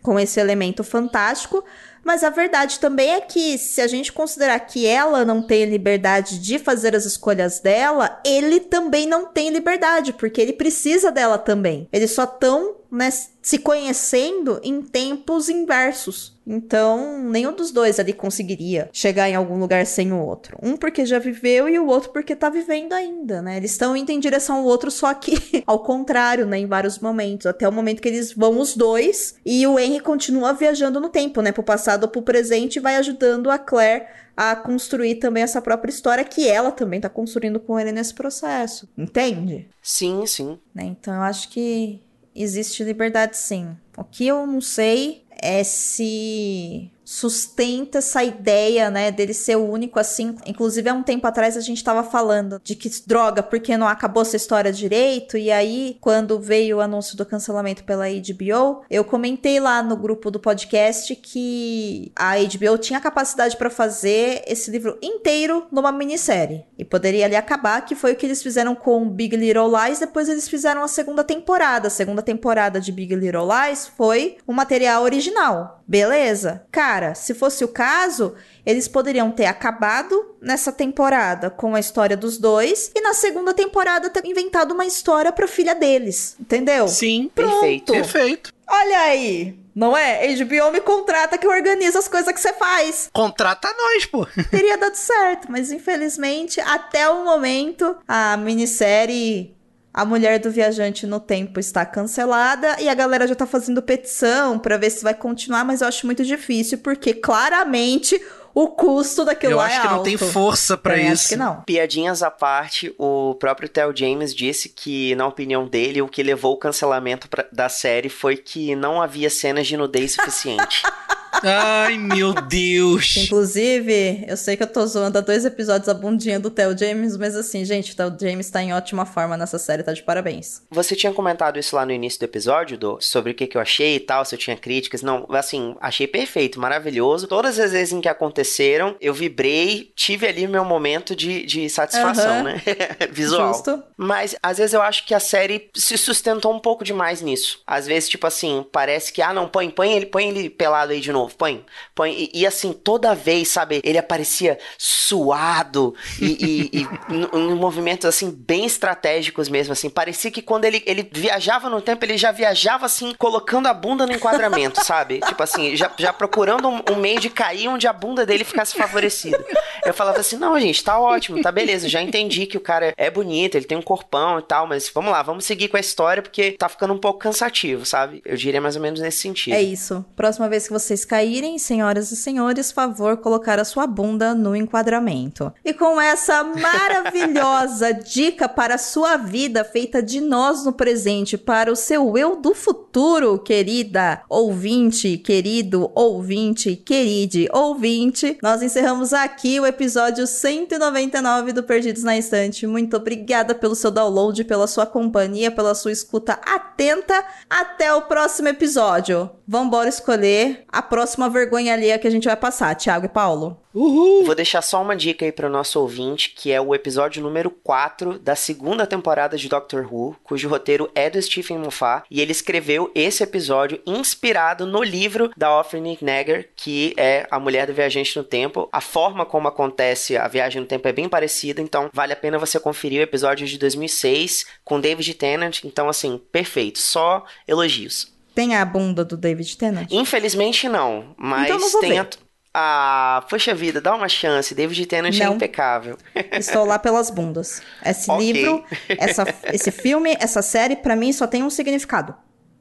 com esse elemento fantástico. Mas a verdade também é que, se a gente considerar que ela não tem liberdade de fazer as escolhas dela, ele também não tem liberdade, porque ele precisa dela também. Eles só estão né, se conhecendo em tempos inversos. Então, nenhum dos dois ali conseguiria chegar em algum lugar sem o outro. Um porque já viveu e o outro porque tá vivendo ainda, né? Eles estão indo em direção ao outro, só que ao contrário, né? Em vários momentos. Até o momento que eles vão os dois e o Henry continua viajando no tempo, né? Pro passado ou pro presente e vai ajudando a Claire a construir também essa própria história que ela também tá construindo com ele nesse processo. Entende? Sim, sim. Né? Então eu acho que existe liberdade sim. O que eu não sei é se sustenta essa ideia, né, dele ser o único assim. Inclusive, há um tempo atrás a gente tava falando de que droga, porque não acabou essa história direito. E aí, quando veio o anúncio do cancelamento pela HBO, eu comentei lá no grupo do podcast que a HBO tinha capacidade para fazer esse livro inteiro numa minissérie. E poderia ali acabar, que foi o que eles fizeram com Big Little Lies. Depois eles fizeram a segunda temporada. A segunda temporada de Big Little Lies foi o material original. Beleza? Cara, se fosse o caso, eles poderiam ter acabado nessa temporada com a história dos dois e na segunda temporada ter inventado uma história pra filha deles. Entendeu? Sim, Perfeito. perfeito. Olha aí! Não é? HBO me contrata que eu organizo as coisas que você faz. Contrata nós, pô. Teria dado certo, mas infelizmente, até o momento, a minissérie A Mulher do Viajante no Tempo está cancelada e a galera já tá fazendo petição pra ver se vai continuar, mas eu acho muito difícil porque claramente o custo daquilo Eu lá acho é que não alto. tem força pra Também isso. Acho que não. Piadinhas à parte, o próprio Theo James disse que, na opinião dele, o que levou o cancelamento pra- da série foi que não havia cenas de nudez suficiente. Ai, meu Deus. Inclusive, eu sei que eu tô zoando há dois episódios a bundinha do Theo James, mas assim, gente, o Theo James tá em ótima forma nessa série, tá de parabéns. Você tinha comentado isso lá no início do episódio, do, sobre o que, que eu achei e tal, se eu tinha críticas. Não, assim, achei perfeito, maravilhoso. Todas as vezes em que aconteceram, eu vibrei, tive ali meu momento de, de satisfação, Aham. né? Visual. Justo. Mas às vezes eu acho que a série se sustentou um pouco demais nisso. Às vezes, tipo assim, parece que, ah, não, põe, põe ele, põe ele pelado aí de novo, põe, põe. E, e, assim, toda vez, sabe, ele aparecia suado e, e, e movimentos assim, bem estratégicos mesmo, assim. Parecia que quando ele, ele viajava no tempo, ele já viajava assim, colocando a bunda no enquadramento, sabe? Tipo assim, já, já procurando um, um meio de cair onde a bunda dele ficasse favorecida. Eu falava assim, não, gente, tá ótimo, tá beleza, já entendi que o cara é bonito, ele tem um corpão e tal, mas vamos lá, vamos seguir com a história porque tá ficando um pouco cansativo, sabe? Eu diria mais ou menos nesse sentido. É isso. Próxima vez que vocês caírem, senhoras e senhores, favor colocar a sua bunda no enquadramento. E com essa maravilhosa dica para a sua vida, feita de nós no presente, para o seu eu do futuro, querida ouvinte, querido ouvinte, queride ouvinte, nós encerramos aqui o episódio 199 do Perdidos na Estante. Muito obrigada pelo seu download, pela sua companhia, pela sua escuta atenta. Até o próximo episódio. Vambora escolher a próxima vergonha alheia que a gente vai passar, Thiago e Paulo. Uhul. Vou deixar só uma dica aí para o nosso ouvinte, que é o episódio número 4 da segunda temporada de Doctor Who, cujo roteiro é do Stephen Moffat, e ele escreveu esse episódio inspirado no livro da Offrey Negger, que é A Mulher do Viajante no Tempo. A forma como acontece a viagem no tempo é bem parecida, então vale a pena você conferir o episódio de 2006 com David Tennant. Então, assim, perfeito, só elogios. Tem a bunda do David Tennant? Infelizmente não, mas Então não vou tem ver. a... Ah, poxa vida, dá uma chance. David Tennant é Não. impecável. Estou lá pelas bundas. Esse Ok. livro, essa, esse filme, essa série, pra mim só tem um significado.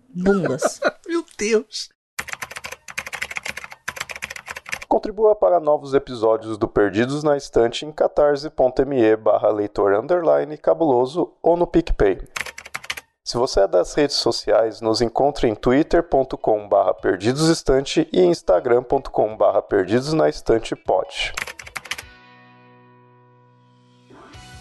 Bundas. Meu Deus. Contribua para novos episódios do Perdidos na Estante em catarse.me barra leitor underline cabuloso ou no PicPay. Se você é das redes sociais, nos encontre em twitter.com barra perdidosestante e instagram.com barra perdidosnaestantepod.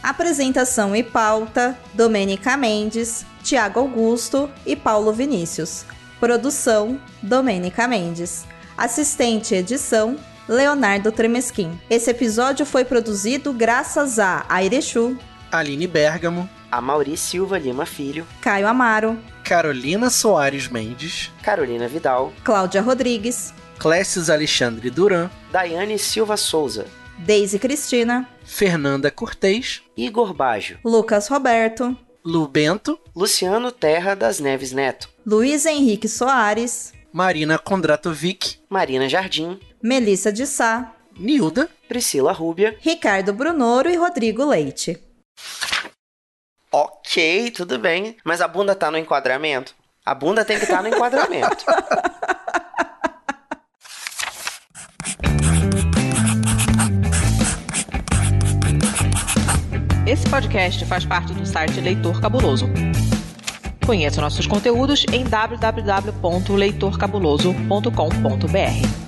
Apresentação e pauta: Domênica Mendes, Tiago Augusto e Paulo Vinícius. Produção: Domênica Mendes. Assistente edição: Leonardo Tremesquim. Esse episódio foi produzido graças a Airechu, Aline Bergamo, A Mauri Silva Lima Filho, Caio Amaro, Carolina Soares Mendes, Carolina Vidal, Cláudia Rodrigues, Clécis Alexandre Duran, Daiane Silva Souza, Deise Cristina, Fernanda Cortez, Igor Baggio, Lucas Roberto, Lu Bento, Luciano Terra das Neves Neto, Luiz Henrique Soares, Marina Kondratovic, Marina Jardim, Melissa de Sá, Nilda, Priscila Rúbia. Ricardo Brunoro e Rodrigo Leite. Ok, tudo bem. Mas a bunda tá no enquadramento? A bunda tem que estar no enquadramento. Esse podcast faz parte do site Leitor Cabuloso. Conheça nossos conteúdos em www.leitorcabuloso.com.br.